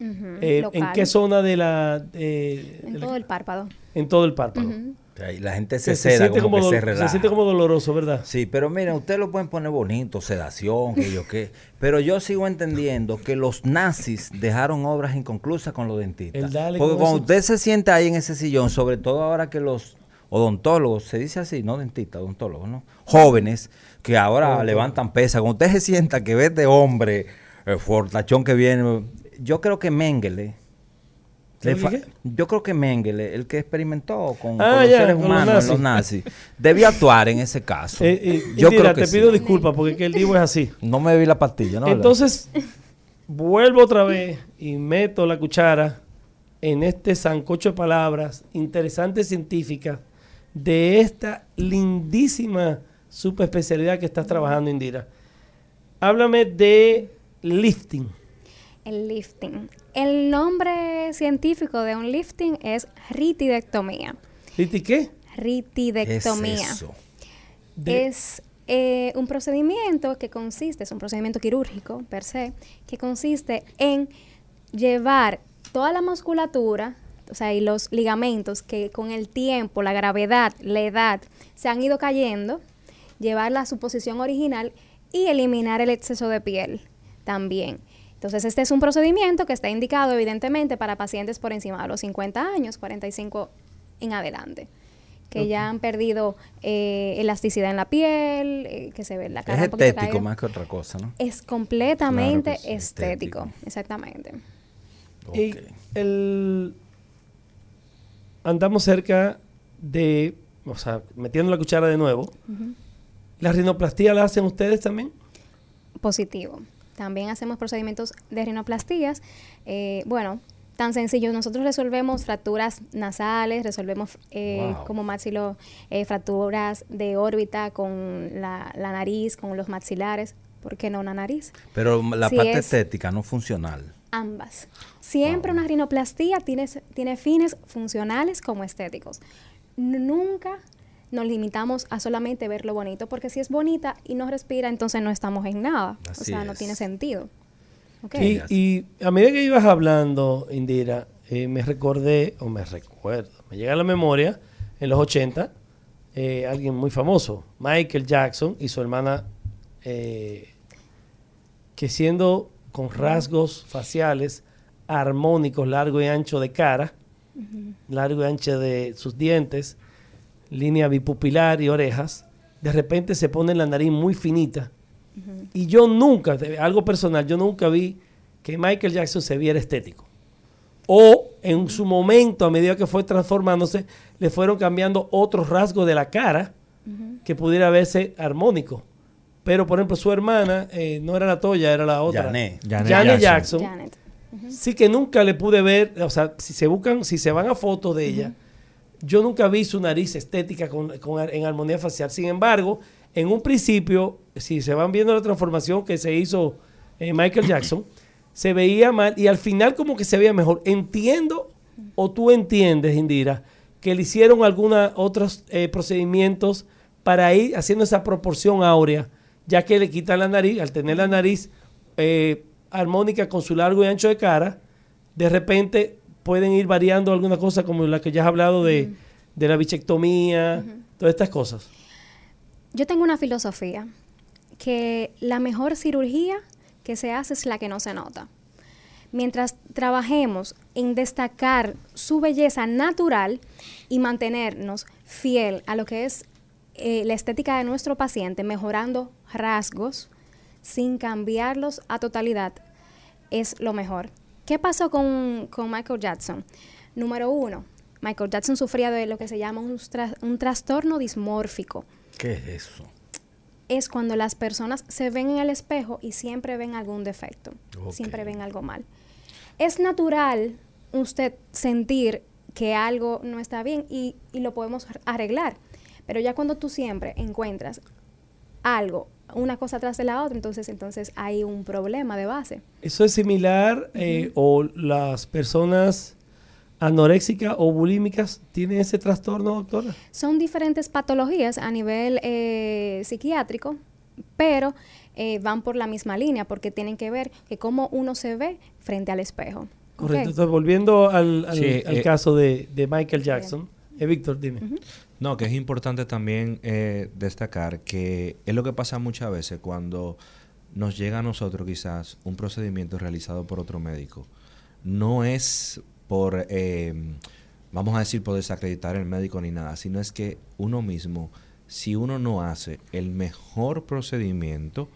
Eh, ¿En qué zona de la... de- En de la- todo el párpado. en todo el párpado. Ujú. O sea, y la gente Que se seda, siente como, que se relaja. siente como doloroso, ¿verdad? Sí, pero miren, ustedes lo pueden poner bonito, sedación, que yo qué. Pero yo sigo entendiendo que los nazis dejaron obras inconclusas con los dentistas. El dale Porque cuando eso. usted se sienta ahí en ese sillón, sobre todo ahora que los odontólogos, se dice así, no dentistas, odontólogos, ¿no? Jóvenes que ahora levantan pesas. Cuando usted se sienta que ve de hombre, el fortachón que viene, yo creo que Mengele. yo creo que Mengele, el que experimentó con, Ah, con los ya, seres con humanos los nazis, debió actuar en ese caso. Eh, eh, yo creo que te sí. pido disculpas porque que el divo es así. No me vi la pastilla, ¿no? Entonces, vuelvo otra vez y meto la cuchara en este sancocho de palabras interesantes científicas de esta lindísima subespecialidad que estás trabajando, Indira. Háblame de lifting. El lifting. El nombre científico de un lifting es ritidectomía. ¿Lifting qué? ¿Qué es Ritidectomía. eso? De- Es eh, un procedimiento que consiste, es un procedimiento quirúrgico per se, que consiste en llevar toda la musculatura, o sea, y los ligamentos que con el tiempo, la gravedad, la edad, se han ido cayendo, llevarla a su posición original y eliminar el exceso de piel también. Entonces, este es un procedimiento que está indicado evidentemente para pacientes por encima de los 50 años, 45 en adelante, que ya han perdido eh, elasticidad en la piel, eh, que se ve la cara Es un poquito estético caída. más que otra cosa, ¿no? Es completamente Claro que sí, estético, estético. exactamente. Y el, andamos cerca de, o sea, metiendo la cuchara de nuevo. ¿La rinoplastía la hacen ustedes también? Positivo. También hacemos procedimientos de rinoplastías. Eh, bueno, tan sencillo. Nosotros resolvemos fracturas nasales, resolvemos eh, como maxilo eh, fracturas de órbita con la, nariz, con los maxilares. ¿Por qué no una nariz? Pero la parte estética, no funcional. Ambas. Siempre una rinoplastía tiene, tiene fines funcionales como estéticos. Nunca nos limitamos a solamente ver lo bonito, porque si es bonita y no respira, entonces no estamos en nada. o sea, no tiene sentido. Y, a medida que ibas hablando, Indira, eh, me recordé, o me recuerdo, me llega a la memoria, en los 80, eh, alguien muy famoso, Michael Jackson y su hermana, eh, que siendo con rasgos faciales armónicos, largo y ancho de cara, largo y ancho de sus dientes, línea bipupilar y orejas, de repente se pone la nariz muy finita. Y yo nunca, algo personal, yo nunca vi que Michael Jackson se viera estético. O en su momento, a medida que fue transformándose, le fueron cambiando otros rasgos de la cara que pudiera verse armónico. Pero, por ejemplo, su hermana eh, no era la Toya, era la otra. Janet, Jackson. Sí que nunca le pude ver, o sea, si se buscan, si se van a fotos de ella, yo nunca vi su nariz estética con, en armonía facial. Sin embargo, en un principio, si se van viendo la transformación que se hizo en Michael Jackson, se veía mal y al final como que se veía mejor. Entiendo o tú entiendes, Indira, que le hicieron algunos otros eh, procedimientos para ir haciendo esa proporción áurea, ya que le quitan la nariz, al tener la nariz eh, armónica con su largo y ancho de cara, de repente pueden ir variando alguna cosa como la que ya has hablado de, la bichectomía, todas estas cosas. Yo tengo una filosofía que la mejor cirugía que se hace es la que no se nota. Mientras trabajemos en destacar su belleza natural y mantenernos fiel a lo que es eh, la estética de nuestro paciente, mejorando rasgos sin cambiarlos a totalidad, es lo mejor. ¿Qué pasó con, Michael Jackson? Número uno, Michael Jackson sufría de lo que se llama un, un trastorno dismórfico. ¿Qué es eso? Es cuando las personas se ven en el espejo y siempre ven algún defecto, siempre ven algo mal. Es natural usted sentir que algo no está bien y, y lo podemos arreglar, pero ya cuando tú siempre encuentras algo una cosa tras de la otra, entonces, entonces hay un problema de base. ¿Eso es similar eh, o las personas anoréxicas o bulímicas tienen ese trastorno, doctora? Son diferentes patologías a nivel eh, psiquiátrico, pero eh, van por la misma línea porque tienen que ver que cómo uno se ve frente al espejo. Correcto. Entonces, volviendo al, caso de, Michael Jackson, Víctor, dime. No, que es importante también eh, destacar que es lo que pasa muchas veces cuando nos llega a nosotros quizás un procedimiento realizado por otro médico. No es por, em, vamos a decir, por desacreditar el médico ni nada, sino es que uno mismo, si uno no hace el mejor procedimiento,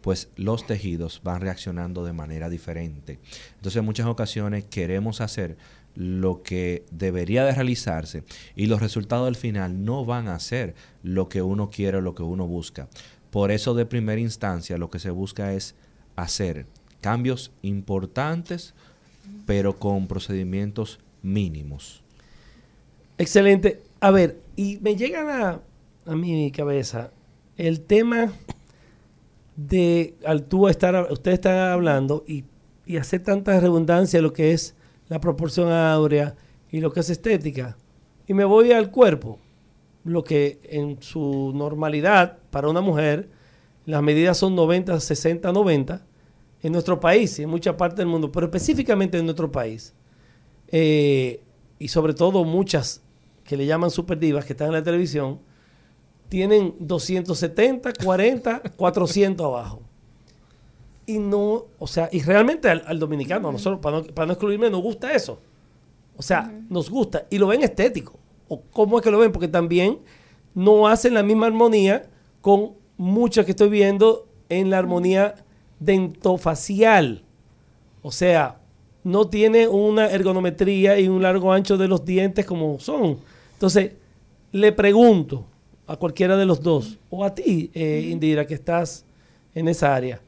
pues los tejidos van reaccionando de manera diferente. Entonces en muchas ocasiones queremos hacer lo que debería de realizarse y los resultados al final no van a ser lo que uno quiere o lo que uno busca. Por eso de primera instancia lo que se busca es hacer cambios importantes pero con procedimientos mínimos. Excelente. A ver, y me llega a, mi cabeza el tema de al tú estar, usted está hablando y, y hacer tanta redundancia lo que es la proporción áurea y lo que es estética. Y me voy al cuerpo, lo que en su normalidad para una mujer, las medidas son 90, 60, 90 en nuestro país y en mucha parte del mundo, pero específicamente en nuestro país. Eh, y sobre todo muchas que le llaman superdivas que están en la televisión, tienen 270, 40, 400 abajo y no, o sea, y realmente al, dominicano, nosotros, para no, para no, excluirme, nos gusta eso. O sea, nos gusta y lo ven estético. ¿O cómo es que lo ven? Porque también no hacen la misma armonía con muchas que estoy viendo en la armonía dentofacial. O sea, no tiene una ergonometría y un largo ancho de los dientes como son. Entonces, le pregunto a cualquiera de los dos, o a ti, eh, Indira, que estás en esa área.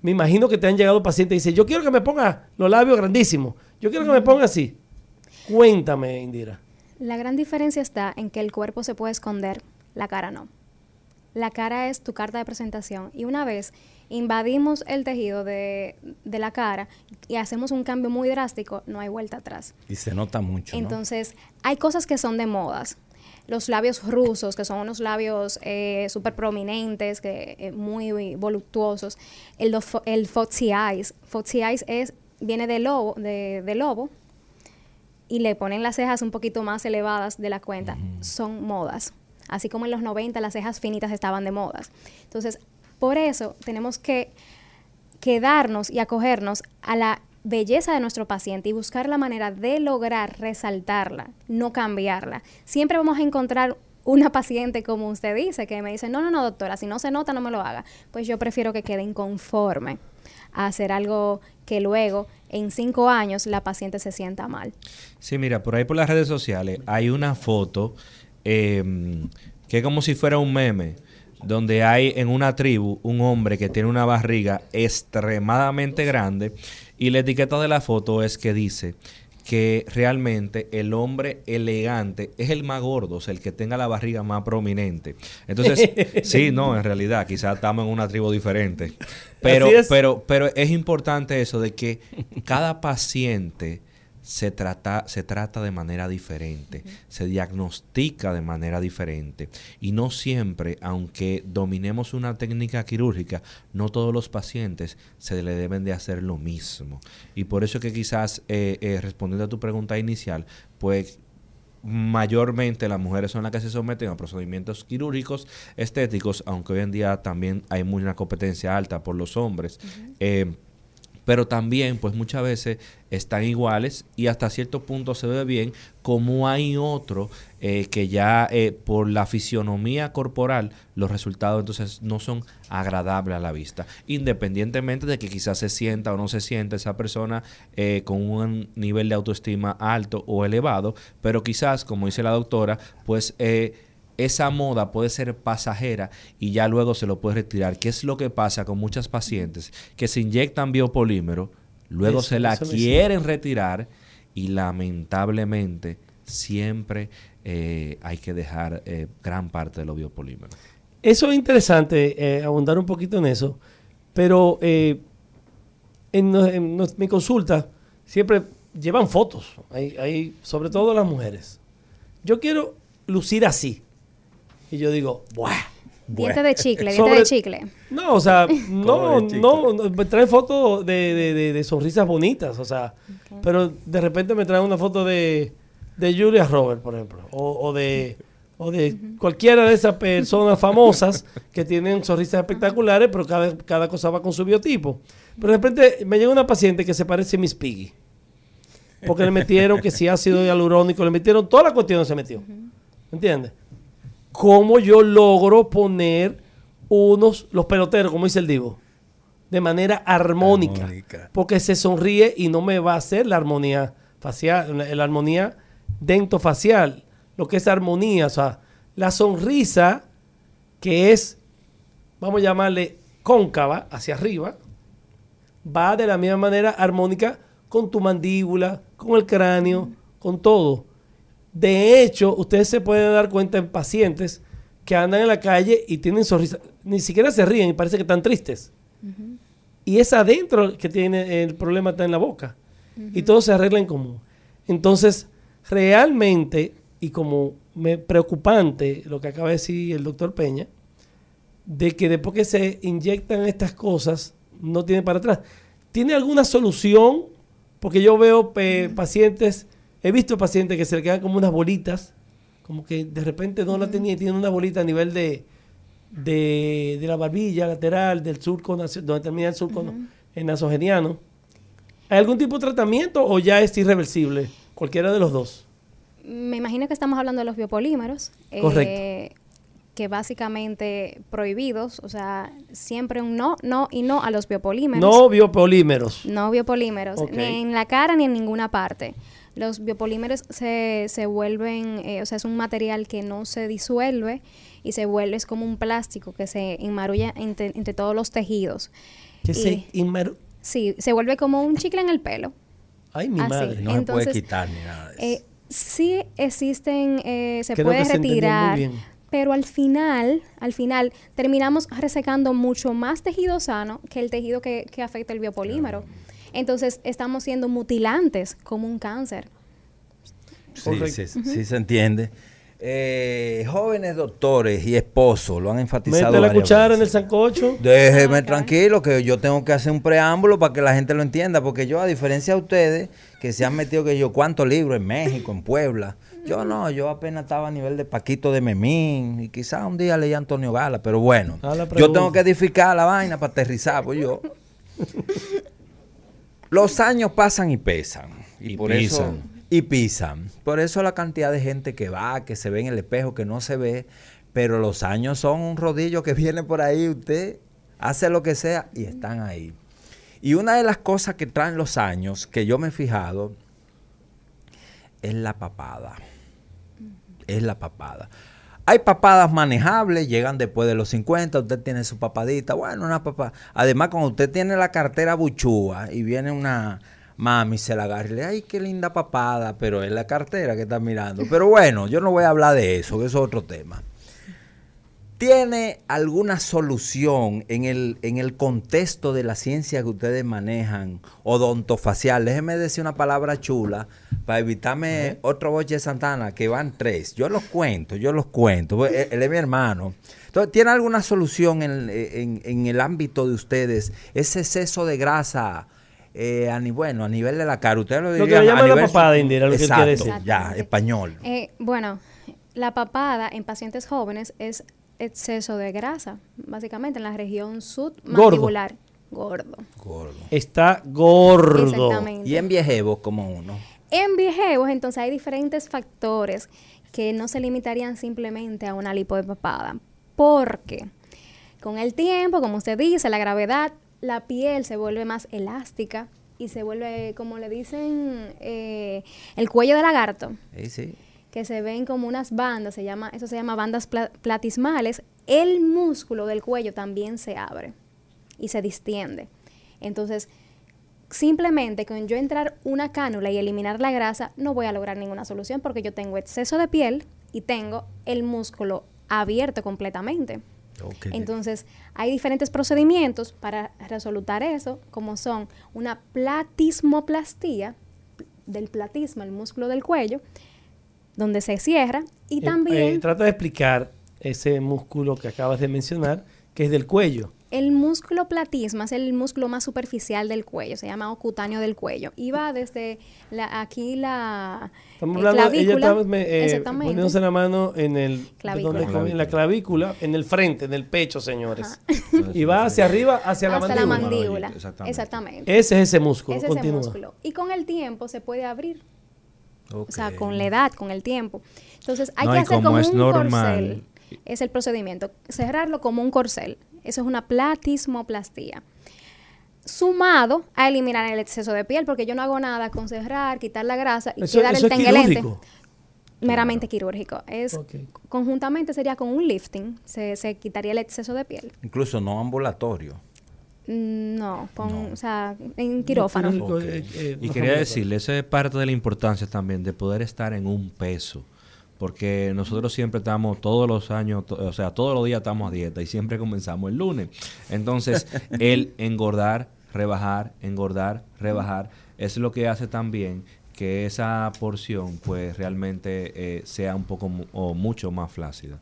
Me imagino que te han llegado pacientes y dicen, yo quiero que me ponga los labios grandísimos, yo quiero que me ponga así. Cuéntame, Indira. La gran diferencia está en que el cuerpo se puede esconder, la cara no. La cara es tu carta de presentación y una vez invadimos el tejido de, de la cara y hacemos un cambio muy drástico, no hay vuelta atrás. Y se nota mucho. ¿no? Entonces, hay cosas que son de modas. Los labios rusos, que son unos labios eh, súper prominentes, que, eh, muy voluptuosos. El, el Foxy Eyes. Foxy Eyes es, viene de lobo, de, de lobo y le ponen las cejas un poquito más elevadas de la cuenta. Son modas. Así como en los 90 las cejas finitas estaban de modas. Entonces, por eso tenemos que quedarnos y acogernos a la belleza de nuestro paciente y buscar la manera de lograr resaltarla, no cambiarla. Siempre vamos a encontrar una paciente, como usted dice, que me dice, no, no, no, doctora, si no se nota, no me lo haga. Pues yo prefiero que quede inconforme a hacer algo que luego, en cinco años, la paciente se sienta mal. Sí, mira, por ahí por las redes sociales hay una foto eh, que es como si fuera un meme, donde hay en una tribu un hombre que tiene una barriga extremadamente grande y la etiqueta de la foto es que dice que realmente el hombre elegante es el más gordo, o sea, el que tenga la barriga más prominente. Entonces, sí, no, en realidad, quizás estamos en una tribu diferente. Pero, es. pero, pero es importante eso de que cada paciente se trata, se trata de manera diferente, se diagnostica de manera diferente. Y no siempre, aunque dominemos una técnica quirúrgica, no todos los pacientes se le deben de hacer lo mismo. Y por eso que quizás, eh, eh, respondiendo a tu pregunta inicial, pues mayormente las mujeres son las que se someten a procedimientos quirúrgicos estéticos, aunque hoy en día también hay una competencia alta por los hombres. Eh, pero también pues muchas veces están iguales y hasta cierto punto se ve bien como hay otro eh, que ya eh, por la fisionomía corporal los resultados entonces no son agradables a la vista independientemente de que quizás se sienta o no se sienta esa persona eh, con un nivel de autoestima alto o elevado pero quizás como dice la doctora pues eh, esa moda puede ser pasajera y ya luego se lo puede retirar. ¿Qué es lo que pasa con muchas pacientes que se inyectan biopolímero, luego Eso, se la quieren retirar y lamentablemente siempre eh, hay que dejar eh, gran parte de los biopolímeros? Eso es interesante, eh, abundar un poquito en eso, pero eh, en, mi consulta siempre llevan fotos, hay, hay- sobre todo las mujeres. Yo quiero lucir así. Y yo digo, ¡buah! Diente de chicle, diente Sobre- de chicle. No, o sea, no, no, no, me traen fotos de, de- de- de sonrisas bonitas, o sea, pero de repente me traen una foto de, de Julia Roberts, por ejemplo, o, o de, o de cualquiera de esas personas famosas que tienen sonrisas espectaculares, pero cada, cada cosa va con su biotipo. Pero de repente me llega una paciente que se parece a Miss Piggy, porque le metieron que si ácido hialurónico, le metieron toda la cuestión se metió, ¿entiendes? ¿Cómo yo logro poner unos, los peloteros, como dice el Divo, de manera armónica? Armónica. Porque se sonríe y no me va a hacer la armonía facial, la, la armonía dentofacial, lo que es armonía, o sea, la sonrisa que es, vamos a llamarle cóncava hacia arriba, va de la misma manera armónica con tu mandíbula, con el cráneo, con todo. De hecho, ustedes se pueden dar cuenta en pacientes que andan en la calle y tienen sonrisa, ni siquiera se ríen y parece que están tristes. Y es adentro que tiene el problema, está en la boca. Y todo se arregla en común. Entonces, realmente, y como me preocupante lo que acaba de decir el doctor Peña, de que después que se inyectan estas cosas, no tiene para atrás. ¿Tiene alguna solución? Porque yo veo eh, pacientes, he visto pacientes que se le quedan como unas bolitas, como que de repente no la tenía y tiene una bolita a nivel de, de, de la barbilla lateral, del surco, donde termina el surco no- el nasogeniano. ¿Hay algún tipo de tratamiento o ya es irreversible? Cualquiera de los dos. Me imagino que estamos hablando de los biopolímeros. Correcto. eh, que básicamente prohibidos, o sea, siempre un no, no y no a los biopolímeros. No biopolímeros. No biopolímeros, ni en la cara ni en ninguna parte. Los biopolímeros se, se vuelven, eh, o sea, es un material que no se disuelve y se vuelve, es como un plástico que se enmarulla entre, entre todos los tejidos. Que se Sí, se vuelve como un chicle en el pelo. Ay, mi Así. madre. No se puede quitar ni nada de eso. Eh, sí existen, eh, se Creo puede se retirar, pero al final, al final terminamos resecando mucho más tejido sano que el tejido que, que afecta el biopolímero. Entonces estamos siendo mutilantes como un cáncer. Sí, sí, sí se entiende. Eh, jóvenes doctores y esposos lo han enfatizado. Mete la cuchara en el sancocho. Déjeme Ah, tranquilo que yo tengo que hacer un preámbulo para que la gente lo entienda, porque yo a diferencia de ustedes que se han metido que yo cuántos libros en México, en Puebla, yo no, yo apenas estaba a nivel de Paquito de Memín y quizás un día leí a Antonio Gala, pero bueno, Ah, yo tengo que edificar la vaina para aterrizar, pues yo. Los años pasan y pesan y, Y por eso pisan. y pisan. Por eso la cantidad de gente que va, que se ve en el espejo, que no se ve, pero los años son un rodillo que viene por ahí, usted hace lo que sea y están ahí. Y una de las cosas que traen los años, que yo me he fijado, es la papada. Es la papada. Hay papadas manejables, llegan después de los 50, usted tiene su papadita, bueno, una papada. Además, cuando usted tiene la cartera buchúa y viene una mami, se la agarra y le ay, qué linda papada, pero es la cartera que está mirando. Pero bueno, yo no voy a hablar de eso, que eso es otro tema. ¿Tiene alguna solución en el, en el contexto de la ciencia que ustedes manejan, odontofacial? Déjeme decir una palabra chula para evitarme otro boche de Santana, que van tres. Yo los cuento, yo los cuento. pues, Él, él es mi hermano. Entonces, ¿tiene alguna solución en, en- en el ámbito de ustedes? Ese exceso de grasa, eh, a, ni- bueno, a nivel de la cara. Ustedes lo Lo que dirían le a llaman la nivel- papada, Indira, lo que él Exacto, quiere decir. ya, español. Eh, bueno, la papada en pacientes jóvenes es exceso de grasa, básicamente en la región submandibular. Gordo. Gordo. Está gordo. Exactamente. Y en viejevos como uno. En viejevos, entonces hay diferentes factores que no se limitarían simplemente a una lipo de papada. Porque con el tiempo, como usted dice, la gravedad, la piel se vuelve más elástica y se vuelve, como le dicen, eh, el cuello de lagarto, Sí, sí. Que se ven como unas bandas, se llama, eso se llama bandas pla- platismales. El músculo del cuello también se abre y se distiende. Entonces, simplemente con yo entrar una cánula y eliminar la grasa, no voy a lograr ninguna solución porque yo tengo exceso de piel y tengo el músculo abierto completamente. Ok. Entonces, hay diferentes procedimientos para resolutar eso, como son una platismoplastía del platisma, el músculo del cuello, donde se cierra, y Eh, también eh, trata de explicar ese músculo que acabas de mencionar, que es del cuello. el músculo platisma es el músculo más superficial del cuello, se llama ocutáneo del cuello, y va desde la, aquí la Estamos eh, hablando, ella clavícula, está me- eh, exactamente. poniéndose la mano en el Clavícula. donde en la clavícula, en el frente, en el pecho, señores. Ajá. Y va hacia arriba, hacia la hasta la mandíbula. mandíbula. Exactamente. Exactamente. Ese es ese músculo. Ese es ese Continúa. músculo. Y con el tiempo se puede abrir. O sea, con la edad, con el tiempo. Entonces, hay No, que hacer como como es un normal- corcel. Es el procedimiento. Cerrarlo como un corcel. Eso es una platismoplastía. Sumado a eliminar el exceso de piel, porque yo no hago nada con cerrar, quitar la grasa y Eso, quedar eso el tenguelente. Meramente quirúrgico. Es conjuntamente sería con un lifting, se, se quitaría el exceso de piel. Incluso no ambulatorio. Mm, No, con, o sea, en quirófano. Quirúrgico, Ok. eh, Y no quería decirle, eso es parte de la importancia también de poder estar en un peso. Porque nosotros siempre estamos todos los años, to- o sea, todos los días estamos a dieta y siempre comenzamos el lunes. Entonces, el engordar, rebajar, engordar, rebajar, es lo que hace también que esa porción pues realmente eh, sea un poco mu- o mucho más flácida.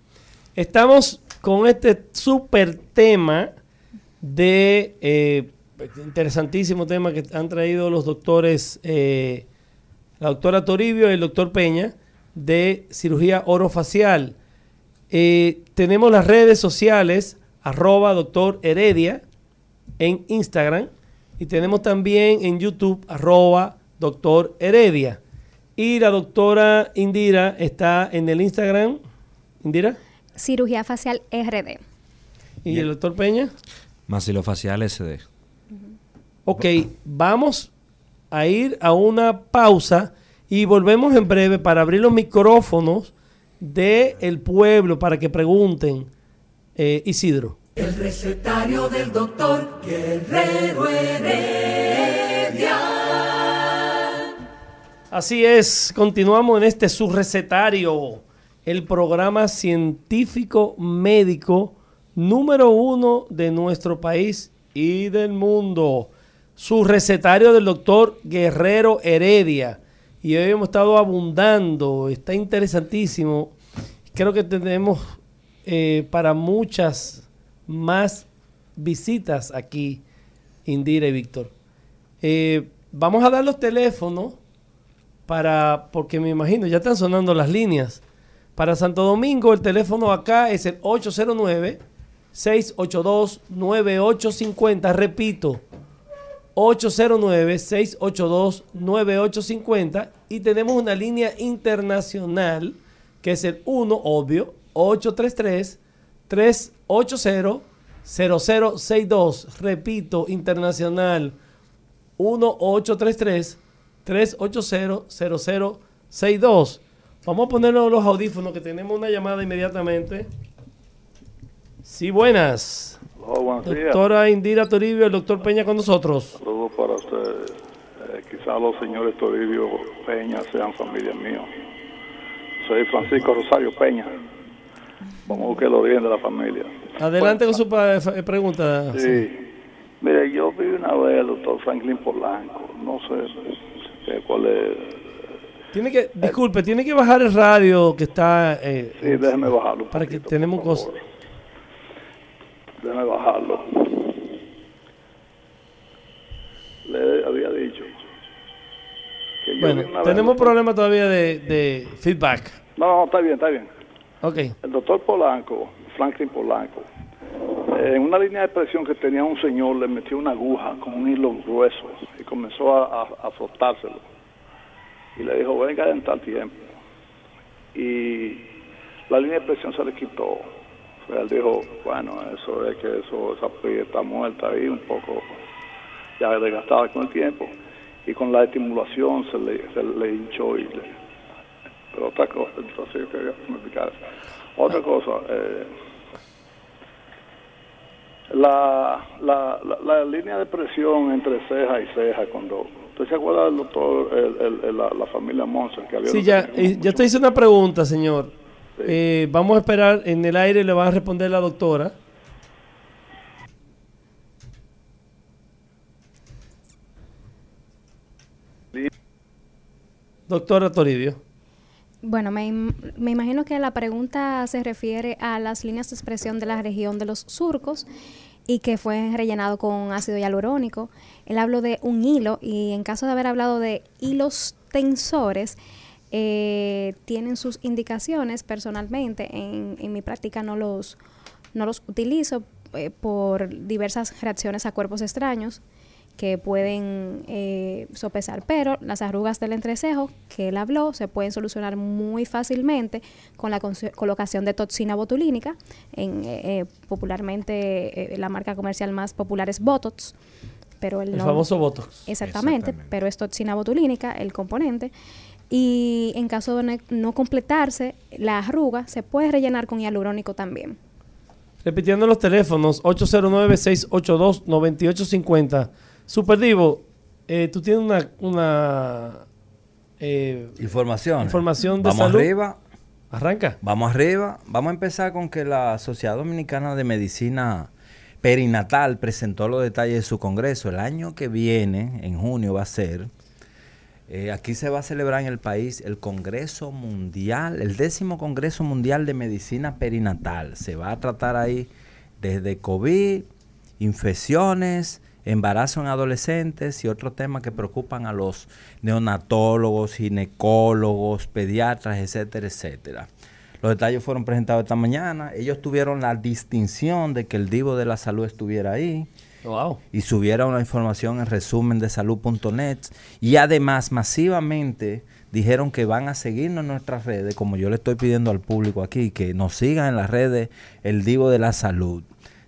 Estamos con este súper tema de eh, interesantísimo tema que han traído los doctores, eh, la doctora Toribio y el doctor Peña, de cirugía orofacial. Eh, tenemos las redes sociales, arroba doctor Heredia en Instagram y tenemos también en YouTube, arroba doctor Heredia. Y la doctora Indira está en el Instagram. Indira. Cirugía Facial RD. ¿Y el doctor Peña? Maxilofacial SD. Ok, vamos a ir a una pausa y volvemos en breve para abrir los micrófonos del el pueblo para que pregunten. Eh, Isidro. El recetario del doctor Guerrero Heredia. Así es, continuamos en este su recetario, el programa científico médico número uno de nuestro país y del mundo. Su recetario del doctor Guerrero Heredia. Y hoy hemos estado abundando, está interesantísimo. Creo que tenemos eh, para muchas más visitas aquí, Indira y Víctor. Eh, vamos a dar los teléfonos para, porque me imagino, ya están sonando las líneas. Para Santo Domingo, el teléfono acá es el 809-682-9850. Repito, 809-682-9850. Y tenemos una línea internacional que es el 1, obvio, 833-380-0062. Repito, internacional 1-833-380-0062. Vamos a ponernos los audífonos que tenemos una llamada inmediatamente. Sí, buenas. Oh, buenos días. Doctora Indira Toribio, el doctor Peña con nosotros. Saludos para ustedes. Eh, quizás los señores Toribio Peña sean familia mía. Soy Francisco Rosario Peña. Vamos a buscar el origen de la familia. Adelante con su eh, pregunta. Sí. Mire, yo vi una vez al doctor Franklin Polanco. No sé eh, cuál es. Tiene que, disculpe, tiene que bajar el radio que está... eh, Sí, déjeme bajarlo. un para que tenemos cosas. Déjeme bajarlo. Le había dicho. que Bueno, vez tenemos doctor- problemas todavía de, de feedback. No, no, está bien, está bien. Ok. El doctor Polanco, Franklin Polanco, en una línea de presión que tenía un señor, le metió una aguja con un hilo grueso y comenzó a, a- a frotárselo. Y le dijo, venga en tal tiempo. Y la línea de presión se le quitó. Él dijo, bueno, eso es que eso, esa piel está muerta ahí, un poco ya desgastada con el tiempo. Y con la estimulación se le, se le hinchó y le, pero otra cosa, entonces yo quería explicara. Otra cosa, eh, la, la, la, la línea de presión entre ceja y ceja, cuando... ¿Usted se acuerda del doctor, el, el- el- la, la familia Monson? Que había Sí, ya, ya te hice una pregunta, señor. Eh, vamos a esperar en el aire, le va a responder la doctora. Doctora Toribio. Bueno, me, me imagino que la pregunta se refiere a las líneas de expresión de la región de los surcos y que fue rellenado con ácido hialurónico. Él habló de un hilo y en caso de haber hablado de hilos tensores, eh, tienen sus indicaciones personalmente. En, en mi práctica no los, no los utilizo eh, por diversas reacciones a cuerpos extraños que pueden eh, sopesar, pero las arrugas del entrecejo que él habló se pueden solucionar muy fácilmente con la colocación de toxina botulínica, en, eh, eh, popularmente eh, la marca comercial más popular es Botox, pero el, El nom- famoso Botox. Exactamente, Exactamente. pero es toxina botulínica, el componente. Y en caso de no completarse, la arruga se puede rellenar con hialurónico también. Repitiendo los teléfonos, 809-682-9850. Super Divo, eh, tú tienes una, una eh, Información. Información de Vamos salud. arriba. arranca. Vamos arriba. Vamos a empezar con que la Sociedad Dominicana de Medicina Perinatal presentó los detalles de su congreso. El año que viene, en junio, va a ser. Eh, aquí se va a celebrar en el país el Congreso Mundial, el décimo Congreso Mundial de Medicina Perinatal. Se va a tratar ahí desde COVID, infecciones, embarazo en adolescentes y otros temas que preocupan a los neonatólogos, ginecólogos, pediatras, etcétera, etcétera. Los detalles fueron presentados esta mañana. Ellos tuvieron la distinción de que el Divo de la Salud estuviera ahí Y subiera una información en resumen de salud.net y además masivamente dijeron que van a seguirnos en nuestras redes, como yo le estoy pidiendo al público aquí, que nos sigan en las redes El Divo de la Salud.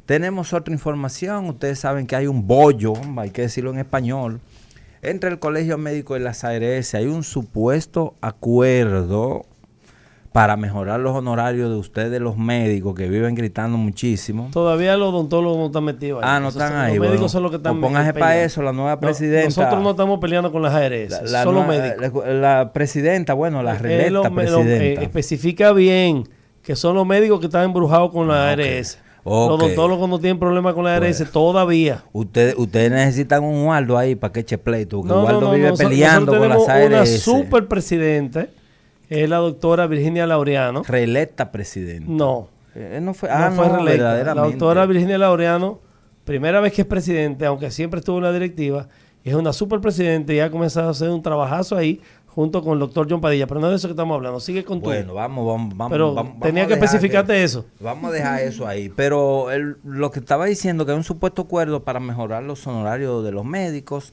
Tenemos otra información, ustedes saben que hay un bollo, hay que decirlo en español, entre el Colegio Médico y las ARS. Hay un supuesto acuerdo para mejorar los honorarios de ustedes, los médicos, que viven gritando muchísimo. Todavía los odontólogos no están metidos ahí. Ah, no están ahí. Los médicos son los que están pues póngase para eso, la nueva presidenta. nosotros no estamos peleando con las ARS, la, solo médicos. La, presidenta, bueno, la reelecta presidenta. Eh, especifica bien que son los médicos que están embrujados con la ARS. Los odontólogos no tienen problema con la ARS todavía. Ustedes ustedes necesitan un Waldo ahí para que eche pleito. Porque Waldo vive peleando con las ARS. una super presidente es la doctora Virginia Laureano. Reelecta presidente. No. Eh, no fue, ah, no, La doctora Virginia Laureano, primera vez que es presidente, aunque siempre estuvo en la directiva, es una super presidente y ha comenzado a hacer un trabajo ahí junto con el doctor John Padilla. Pero no es de eso que estamos hablando. Sigue con tu. Bueno, vamos, vamos, vamos. Pero tenía que especificarte eso. Vamos a dejar eso ahí. Pero lo que estaba diciendo, que hay un supuesto acuerdo para mejorar los honorarios de los médicos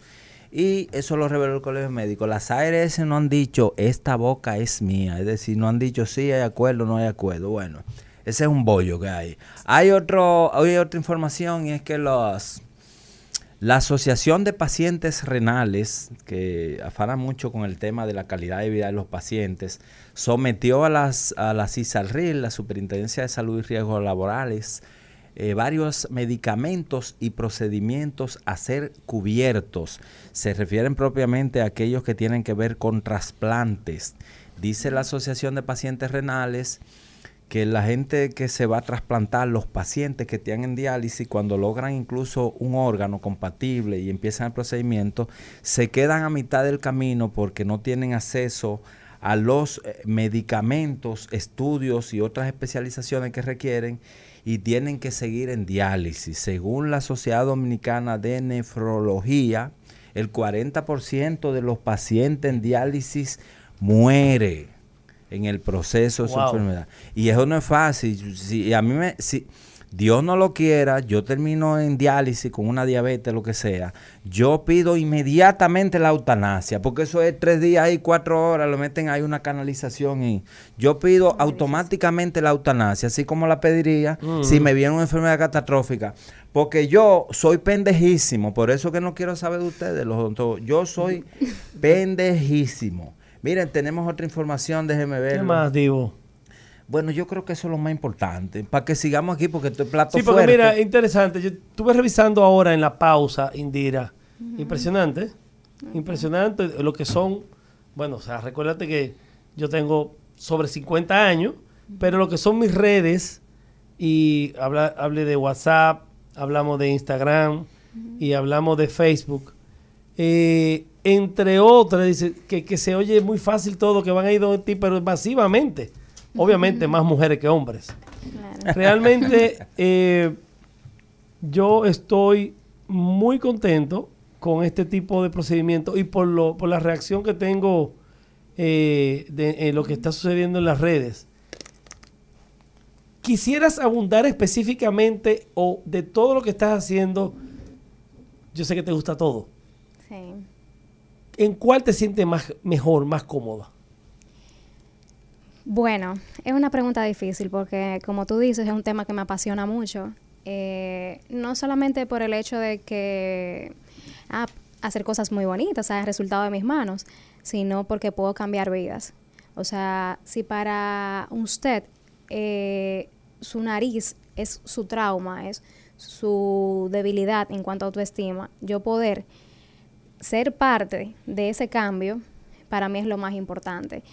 y eso lo reveló el Colegio Médico. Las ARS no han dicho, esta boca es mía. Es decir, no han dicho, sí hay acuerdo, no hay acuerdo. Bueno, ese es un bollo que hay. Hay, otro, hay otra información y es que los, la Asociación de Pacientes Renales, que afana mucho con el tema de la calidad de vida de los pacientes, sometió a, las, a la CISALRIL, la Superintendencia de Salud y Riesgos Laborales, eh, varios medicamentos y procedimientos a ser cubiertos. Se refieren propiamente a aquellos que tienen que ver con trasplantes. Dice la Asociación de Pacientes Renales que la gente que se va a trasplantar, los pacientes que tienen en diálisis, cuando logran incluso un órgano compatible y empiezan el procedimiento, se quedan a mitad del camino porque no tienen acceso a los eh, medicamentos, estudios y otras especializaciones que requieren y tienen que seguir en diálisis. Según la Sociedad Dominicana de Nefrología, el 40% de los pacientes en diálisis muere en el proceso de su enfermedad. Y eso no es fácil. Si, a mí me, si, Dios no lo quiera, yo termino en diálisis con una diabetes, lo que sea, yo pido inmediatamente la eutanasia, porque eso es tres días y cuatro horas, lo meten ahí una canalización y yo pido automáticamente la eutanasia, así como la pediría si me viene una enfermedad catastrófica. Porque yo soy pendejísimo, por eso que no quiero saber de ustedes, los yo soy pendejísimo. Miren, tenemos otra información, déjeme ver. ¿Qué más, Divo? Bueno, yo creo que eso es lo más importante. Para que sigamos aquí, porque estoy plato Sí, porque mira, interesante. Yo estuve revisando ahora en la pausa, Indira. Impresionante. Impresionante lo que son. Bueno, o sea, recuérdate que yo tengo sobre 50 años, pero lo que son mis redes, y habla, hablé de WhatsApp, hablamos de Instagram y hablamos de Facebook. Eh, entre otras, dice que, que se oye muy fácil todo, que van a ir donde ti, pero masivamente obviamente más mujeres que hombres. Realmente eh, yo estoy muy contento con este tipo de procedimiento y por, lo, por la reacción que tengo eh, de lo que está sucediendo en las redes. ¿Quisieras abundar específicamente o de todo lo que estás haciendo? Yo sé que te gusta todo. Sí. ¿En cuál te sientes más, mejor, más cómoda? Bueno, es una pregunta difícil porque, como tú dices, es un tema que me apasiona mucho. Eh, no solamente por el hecho de que ah, hacer cosas muy bonitas, sea, el resultado de mis manos, sino porque puedo cambiar vidas. O sea, si para usted eh, su nariz es su trauma, es su debilidad en cuanto a autoestima, yo poder ser parte de ese cambio, para mí es lo más importante.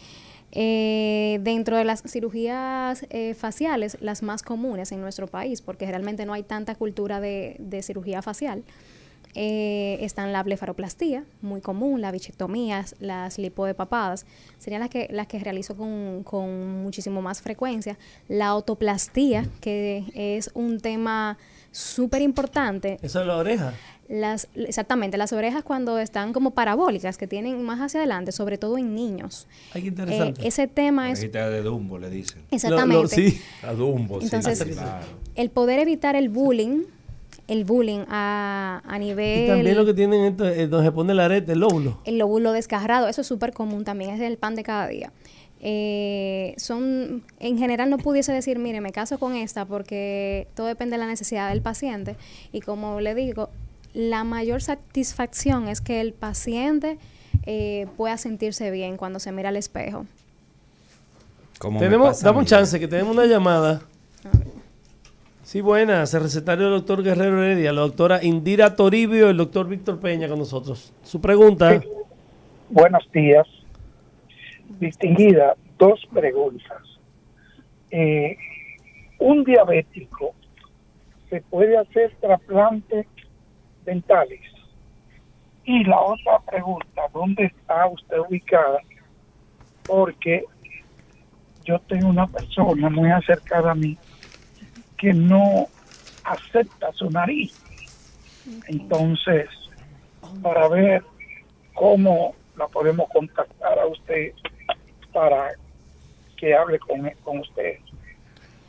Eh, dentro de las cirugías eh, faciales, las más comunes en nuestro país, porque realmente no hay tanta cultura de, cirugía facial, eh, están la blefaroplastía, muy común, la bichectomía, las lipodepapadas, serían las que, las que realizo con, con muchísimo más frecuencia. La otoplastía, que es un tema súper importante. ¿Eso es la oreja? Las, exactamente, las orejas cuando están como parabólicas, que tienen más hacia adelante, sobre todo en niños. Ay, qué interesante. Eh, ese tema es... de Dumbo, le dicen. Exactamente. sí. A Dumbo, Entonces, el poder evitar el bullying el bullying a, a nivel... Y también lo que tienen esto, es donde se pone la arete, el lóbulo. El lóbulo desgarrado, eso es súper común también, es el pan de cada día. Eh, son, en general no pudiese decir, mire, me caso con esta porque todo depende de la necesidad del paciente. Y como le digo, la mayor satisfacción es que el paciente eh, pueda sentirse bien cuando se mira al espejo. Como Tenemos, dame un chance, que tenemos una llamada. Sí, buenas, el recetario del doctor Guerrero Heredia, la doctora Indira Toribio y el doctor Víctor Peña con nosotros. Su pregunta. Buenos días. Distinguida, dos preguntas. Eh, un diabético se puede hacer trasplantes dentales. Y la otra pregunta, ¿dónde está usted ubicada? Porque yo tengo una persona muy acercada a mí que no acepta su nariz. Entonces, para ver cómo la podemos contactar a usted para que hable con, con usted.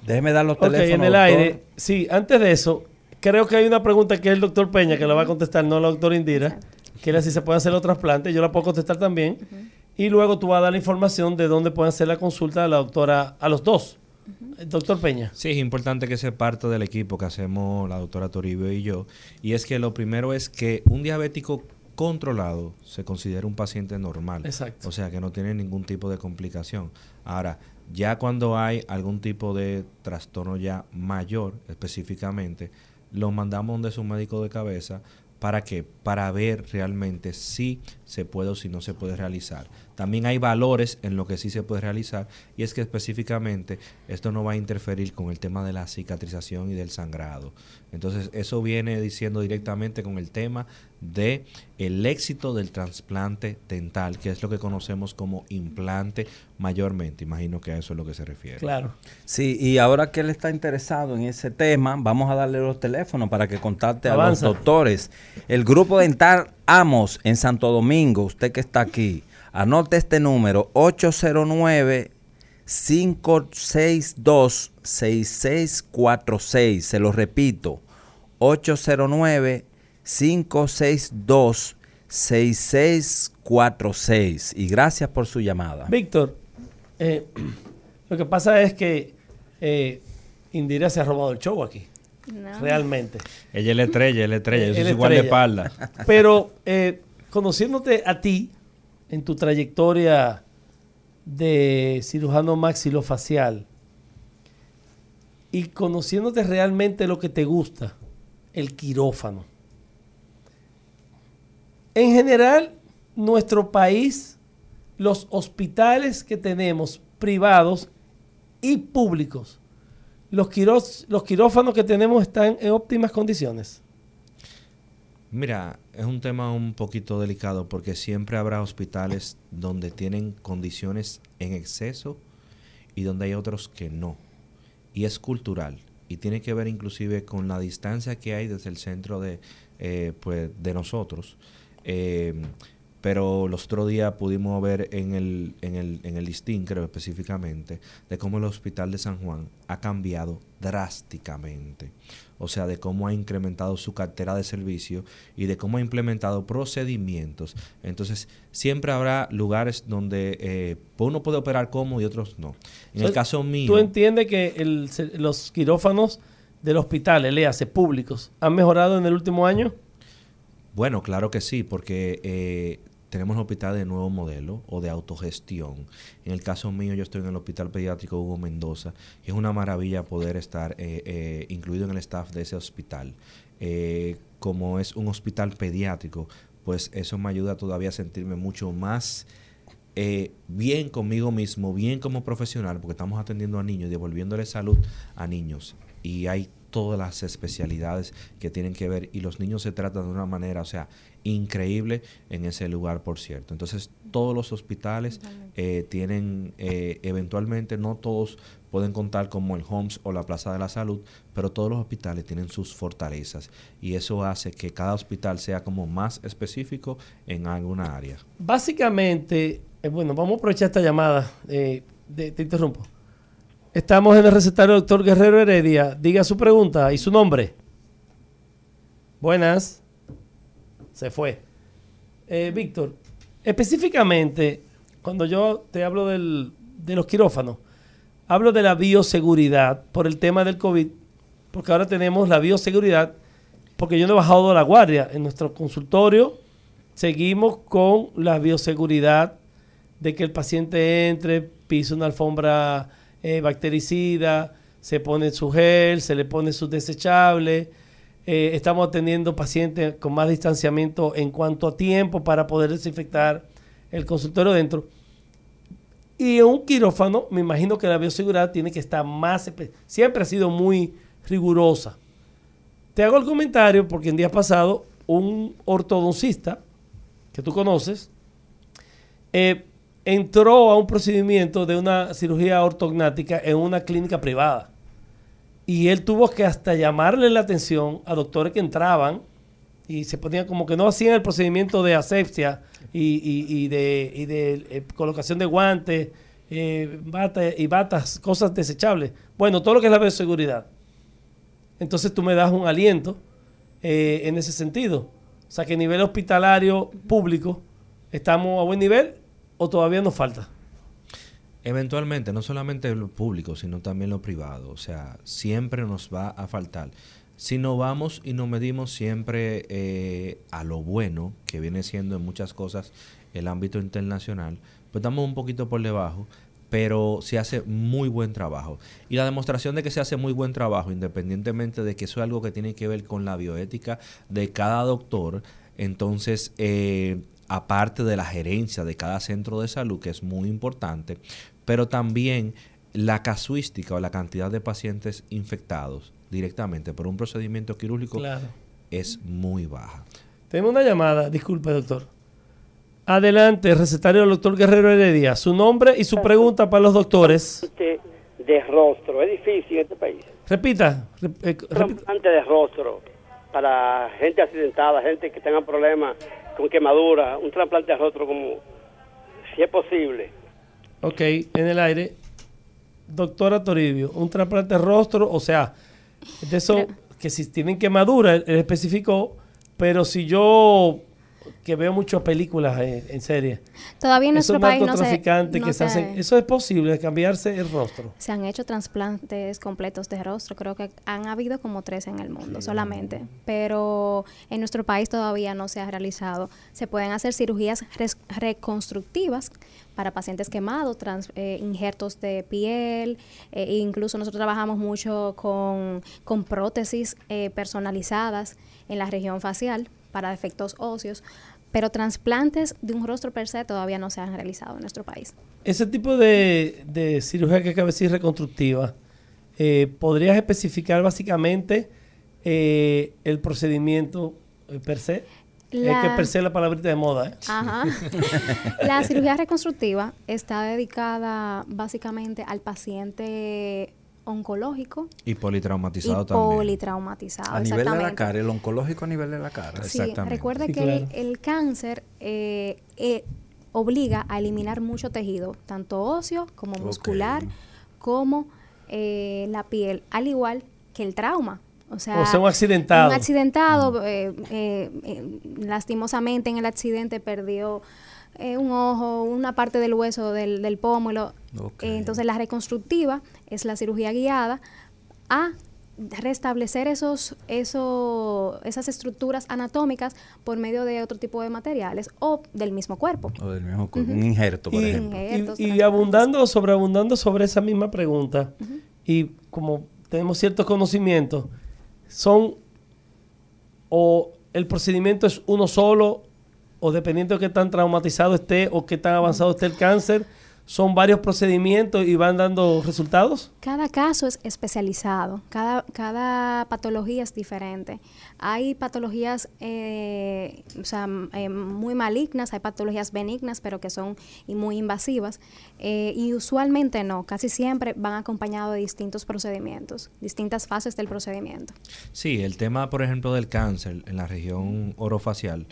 Déjeme dar los Ok, teléfonos. en el doctor. aire. Sí, antes de eso, creo que hay una pregunta que es el doctor Peña que la va a contestar, no la doctora Indira, que era si se puede hacer los trasplantes. Yo la puedo contestar también. Y luego tú vas a dar la información de dónde pueden hacer la consulta a la doctora, a los dos. Doctor Peña. Sí, es importante que sea parte del equipo que hacemos la doctora Toribio y yo. Y es que lo primero es que un diabético controlado se considera un paciente normal. Exacto. O sea, que no tiene ningún tipo de complicación. Ahora, ya cuando hay algún tipo de trastorno ya mayor específicamente, lo mandamos donde su médico de cabeza. ¿Para qué? Para ver realmente si se puede o si no se puede realizar. También hay valores en lo que sí se puede realizar y es que específicamente esto no va a interferir con el tema de la cicatrización y del sangrado. Entonces eso viene diciendo directamente con el tema de el éxito del trasplante dental, que es lo que conocemos como implante mayormente. Imagino que a eso es lo que se refiere. Claro. Sí, y ahora que él está interesado en ese tema, vamos a darle los teléfonos para que contacte a los doctores. El grupo dental Amos en Santo Domingo, usted que está aquí, anote este número 809 562 6646. Se lo repito, 809 562 6646. Y gracias por su llamada. Víctor, eh, lo que pasa es que eh, Indira se ha robado el show aquí. No. Realmente. Ella es la estrella, es la estrella. Yo soy es igual de espalda. Pero eh, conociéndote a ti, en tu trayectoria de cirujano maxilofacial, y conociéndote realmente lo que te gusta, el quirófano. En general, nuestro país, los hospitales que tenemos, privados y públicos, los, quirófanos que tenemos están en óptimas condiciones. Mira, es un tema un poquito delicado porque siempre habrá hospitales donde tienen condiciones en exceso y donde hay otros que no. Y es cultural y tiene que ver inclusive con la distancia que hay desde el centro de, eh, pues, de nosotros. Eh, pero los otros días pudimos ver en el, en, el, en el listín, creo específicamente, de cómo el hospital de San Juan ha cambiado drásticamente. O sea, de cómo ha incrementado su cartera de servicio y de cómo ha implementado procedimientos. Entonces, siempre habrá lugares donde eh, uno puede operar cómodo y otros no. En el caso mío... ¿Tú entiendes que el- los quirófanos del hospital, léase, públicos, han mejorado en el último año? Bueno, claro que sí, porque eh, tenemos hospitales de nuevo modelo o de autogestión. En el caso mío, yo estoy en el Hospital Pediátrico Hugo Mendoza es una maravilla poder estar eh, eh, incluido en el staff de ese hospital. Eh, como es un hospital pediátrico, pues eso me ayuda todavía a sentirme mucho más bien conmigo mismo, bien como profesional, porque estamos atendiendo a niños y devolviéndole salud a niños. Y hay todas las especialidades que tienen que ver y los niños se tratan de una manera, o sea, increíble en ese lugar, por cierto. Entonces, todos los hospitales eh, tienen, eh, eventualmente, no todos pueden contar como el HOMS o la Plaza de la Salud, pero todos los hospitales tienen sus fortalezas y eso hace que cada hospital sea como más específico en alguna área. Básicamente, eh, bueno, vamos a aprovechar esta llamada. eh, de- te interrumpo. Estamos en el recetario del doctor Guerrero Heredia. Diga su pregunta y su nombre. Buenas. Se fue. Eh, Víctor, específicamente, cuando yo te hablo del, de los quirófanos, hablo de la bioseguridad por el tema del COVID, porque ahora tenemos la bioseguridad, porque yo no he bajado la guardia. En nuestro consultorio seguimos con la bioseguridad de que el paciente entre, pise una alfombra eh, bactericida, se pone su gel, se le pone su desechable. Eh, estamos atendiendo pacientes con más distanciamiento en cuanto a tiempo para poder desinfectar el consultorio dentro. Y en un quirófano, me imagino que la bioseguridad tiene que estar más, siempre ha sido muy rigurosa. Te hago el comentario porque en día pasado un ortodoncista que tú conoces eh, entró a un procedimiento de una cirugía ortognática en una clínica privada. Y él tuvo que hasta llamarle la atención a doctores que entraban y se ponían como que no hacían el procedimiento de asepsia y, de, eh, colocación de guantes eh, y batas, cosas desechables. Bueno, todo lo que es la bioseguridad. Entonces tú me das un aliento eh, en ese sentido. O sea que a nivel hospitalario público estamos a buen nivel o todavía nos falta. Eventualmente, no solamente lo público, sino también lo privado. O sea, siempre nos va a faltar. Si no vamos y nos medimos siempre eh, a lo bueno, que viene siendo en muchas cosas el ámbito internacional, pues estamos un poquito por debajo, pero se hace muy buen trabajo. Y la demostración de que se hace muy buen trabajo, independientemente de que eso es algo que tiene que ver con la bioética de cada doctor, entonces eh, aparte de la gerencia de cada centro de salud, que es muy importante, pero también la casuística o la cantidad de pacientes infectados directamente por un procedimiento quirúrgico es muy baja. Tenemos una llamada, disculpe doctor. Adelante, recetario del doctor Guerrero Heredia. Su nombre y su pregunta para los doctores. De rostro, es difícil en este país. Repita. Eh, de rostro para gente accidentada, gente que tenga problemas con quemadura, un trasplante de rostro como si es posible. Ok, en el aire. Doctora Toribio, un trasplante de rostro, o sea, de eso que si tienen quemadura, él especificó, pero si yo que veo muchas películas en, serie. Todavía en nuestro país no se, que se, hacen, eso es posible, cambiarse el rostro. Se han hecho trasplantes completos de rostro, creo que han habido como tres en el mundo solamente, pero en nuestro país todavía no se ha realizado. Se pueden hacer cirugías reconstructivas para pacientes quemados, eh, injertos de piel, eh, incluso nosotros trabajamos mucho con, con prótesis eh, personalizadas en la región facial para defectos óseos, pero trasplantes de un rostro per se todavía no se han realizado en nuestro país. Ese tipo de, cirugía que acaba de decir reconstructiva, eh, ¿podrías especificar básicamente eh, el procedimiento per se? Es que per se la palabrita de moda. Ajá. la cirugía reconstructiva está dedicada básicamente al paciente oncológico. Y politraumatizado y también. Politraumatizado. A nivel de la cara, el oncológico a nivel de la cara. Sí, recuerde que el, cáncer eh, eh, obliga a eliminar mucho tejido, tanto óseo como muscular, como eh, la piel, al igual que el trauma. O sea, o sea un accidentado. Un accidentado, mm. lastimosamente en el accidente perdió eh, un ojo, una parte del hueso del, del pómulo. Eh, entonces la reconstructiva es la cirugía guiada a restablecer esos, esos, esas estructuras anatómicas por medio de otro tipo de materiales o del mismo cuerpo. O del mismo cuerpo, un injerto, por ejemplo. y, abundando, sobreabundando sobre esa misma pregunta, y como tenemos ciertos conocimientos, son o el procedimiento es uno solo o dependiendo de qué tan traumatizado esté o qué tan avanzado esté el cáncer, son varios procedimientos y van dando resultados? Cada caso es especializado, cada, cada patología es diferente. Hay patologías eh, o sea, eh, muy malignas, hay patologías benignas, pero que son muy invasivas. Eh, y usualmente no, casi siempre van acompañados de distintos procedimientos, distintas fases del procedimiento. Sí, el tema, por ejemplo, del cáncer en la región orofacial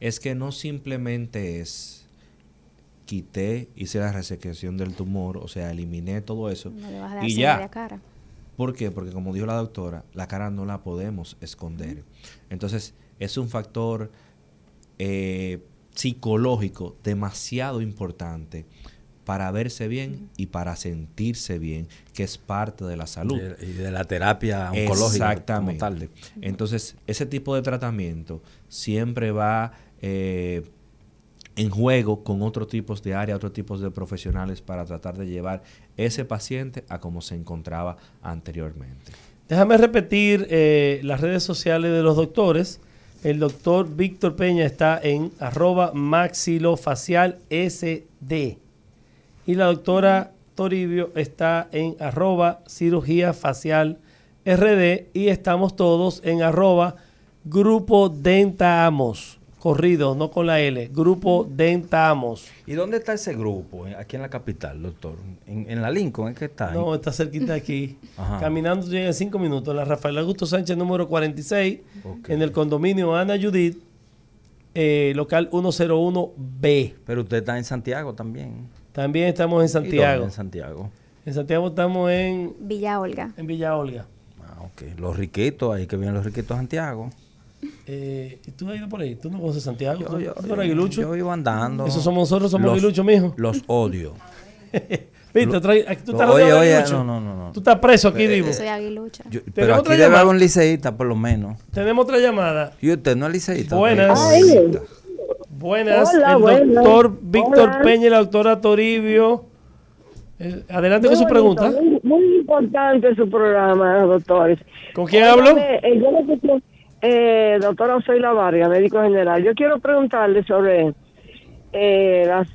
es que no simplemente es quité, hice la resecación del tumor, o sea, eliminé todo eso y ya. ¿Por qué? Porque como dijo la doctora, la cara no la podemos esconder. Entonces, es un factor eh, psicológico demasiado importante para verse bien y para sentirse bien, que es parte de la salud. Y de la terapia oncológica. Exactamente. Entonces, ese tipo de tratamiento siempre va eh, en juego con otros tipos de área, otros tipos de profesionales para tratar de llevar ese paciente a como se encontraba anteriormente. Déjame repetir eh, las redes sociales de los doctores. El doctor Víctor Peña está en arroba maxilofacial SD. Y la doctora Toribio está en arroba cirugía RD. Y estamos todos en arroba grupo dentamos corrido, no con la L. Grupo Dentamos. ¿Y dónde está ese grupo? Aquí en la capital, doctor. ¿En, la Lincoln es que está? No, está cerquita de aquí. Caminando llega en cinco minutos. La Rafael Augusto Sánchez, número 46, en el condominio Ana Judith, eh, local 101B. Pero usted está en Santiago también. También estamos en Santiago. en Santiago? En Santiago estamos en... Villa Olga. En Villa Olga. Ah, ok. Los riquitos, ahí que vienen los riquitos de Santiago. Eh, ¿Tú has ido por ahí? ¿Tú no conoces Santiago? Yo, yo, ¿Tú aguilucho? yo iba andando. Eso somos nosotros, somos aguiluchos, mijo. Los odio. Viste, tú estás oye, oye, no, no, no, Tú estás preso aquí, vivo. Yo soy aguilucha. pero aquí debe haber un liceísta, por lo menos. Tenemos otra llamada. ¿Y usted no es liceísta? Buenas. Buenas. el doctor Víctor Peña y la doctora Toribio. Eh, adelante con su pregunta. Muy, importante su programa, doctores. ¿Con quién hablo? Eh, yo eh, doctora Osoila Vargas, médico general. Yo quiero preguntarle sobre eh, las,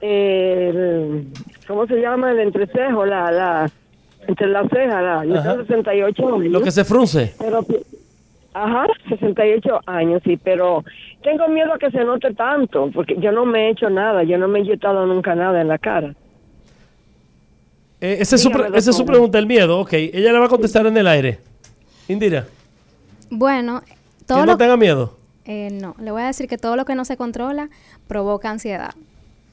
eh, ¿cómo se llama? El entrecejo, la, la, entre las cejas, la, yo tengo 68 años. Lo que se frunce. Pero, ajá, 68 años, sí, pero tengo miedo a que se note tanto, porque yo no me he hecho nada, yo no me he inyectado nunca nada en la cara. Eh, esa, es su, esa es su pregunta, el miedo, ok. Ella le va a contestar en el aire. Indira. Bueno, todo ¿Que no tenga miedo? Eh, no, le voy a decir que todo lo que no se controla provoca ansiedad.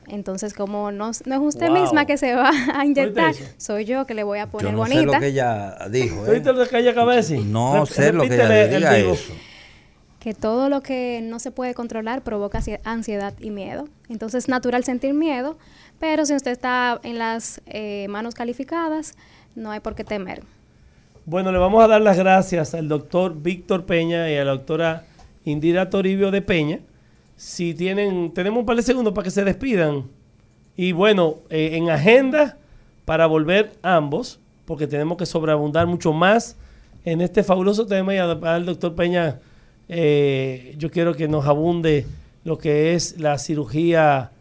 Entonces, como no, no es usted misma que se va a inyectar, soy yo que le voy a poner yo no bonita. Sé lo que ella dijo. ¿eh? lo que ella acaba de decir? No sé lo que ella diga eso. Que todo lo que no se puede controlar provoca ansiedad y miedo. Entonces, es natural sentir miedo, pero si usted está en las eh, manos calificadas, no hay por qué temer. Bueno, le vamos a dar las gracias al doctor Víctor Peña y a la doctora Indira Toribio de Peña. Si tienen, tenemos un par de segundos para que se despidan. Y bueno, eh, en agenda para volver ambos, porque tenemos que sobreabundar mucho más en este fabuloso tema. Y al doctor Peña, eh, yo quiero que nos abunde lo que es la cirugía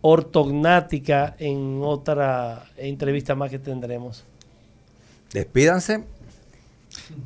ortognática en otra entrevista más que tendremos. Despídanse.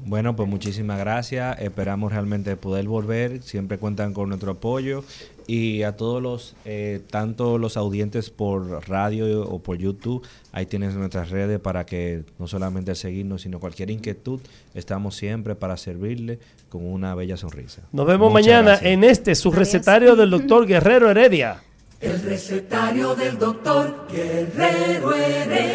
Bueno, pues muchísimas gracias. Esperamos realmente poder volver. Siempre cuentan con nuestro apoyo. Y a todos los, eh, tanto los audientes por radio o por YouTube, ahí tienes nuestras redes para que no solamente seguirnos, sino cualquier inquietud, estamos siempre para servirle con una bella sonrisa. Nos vemos mañana en este, su recetario del doctor Guerrero Heredia. El recetario del doctor Guerrero Heredia.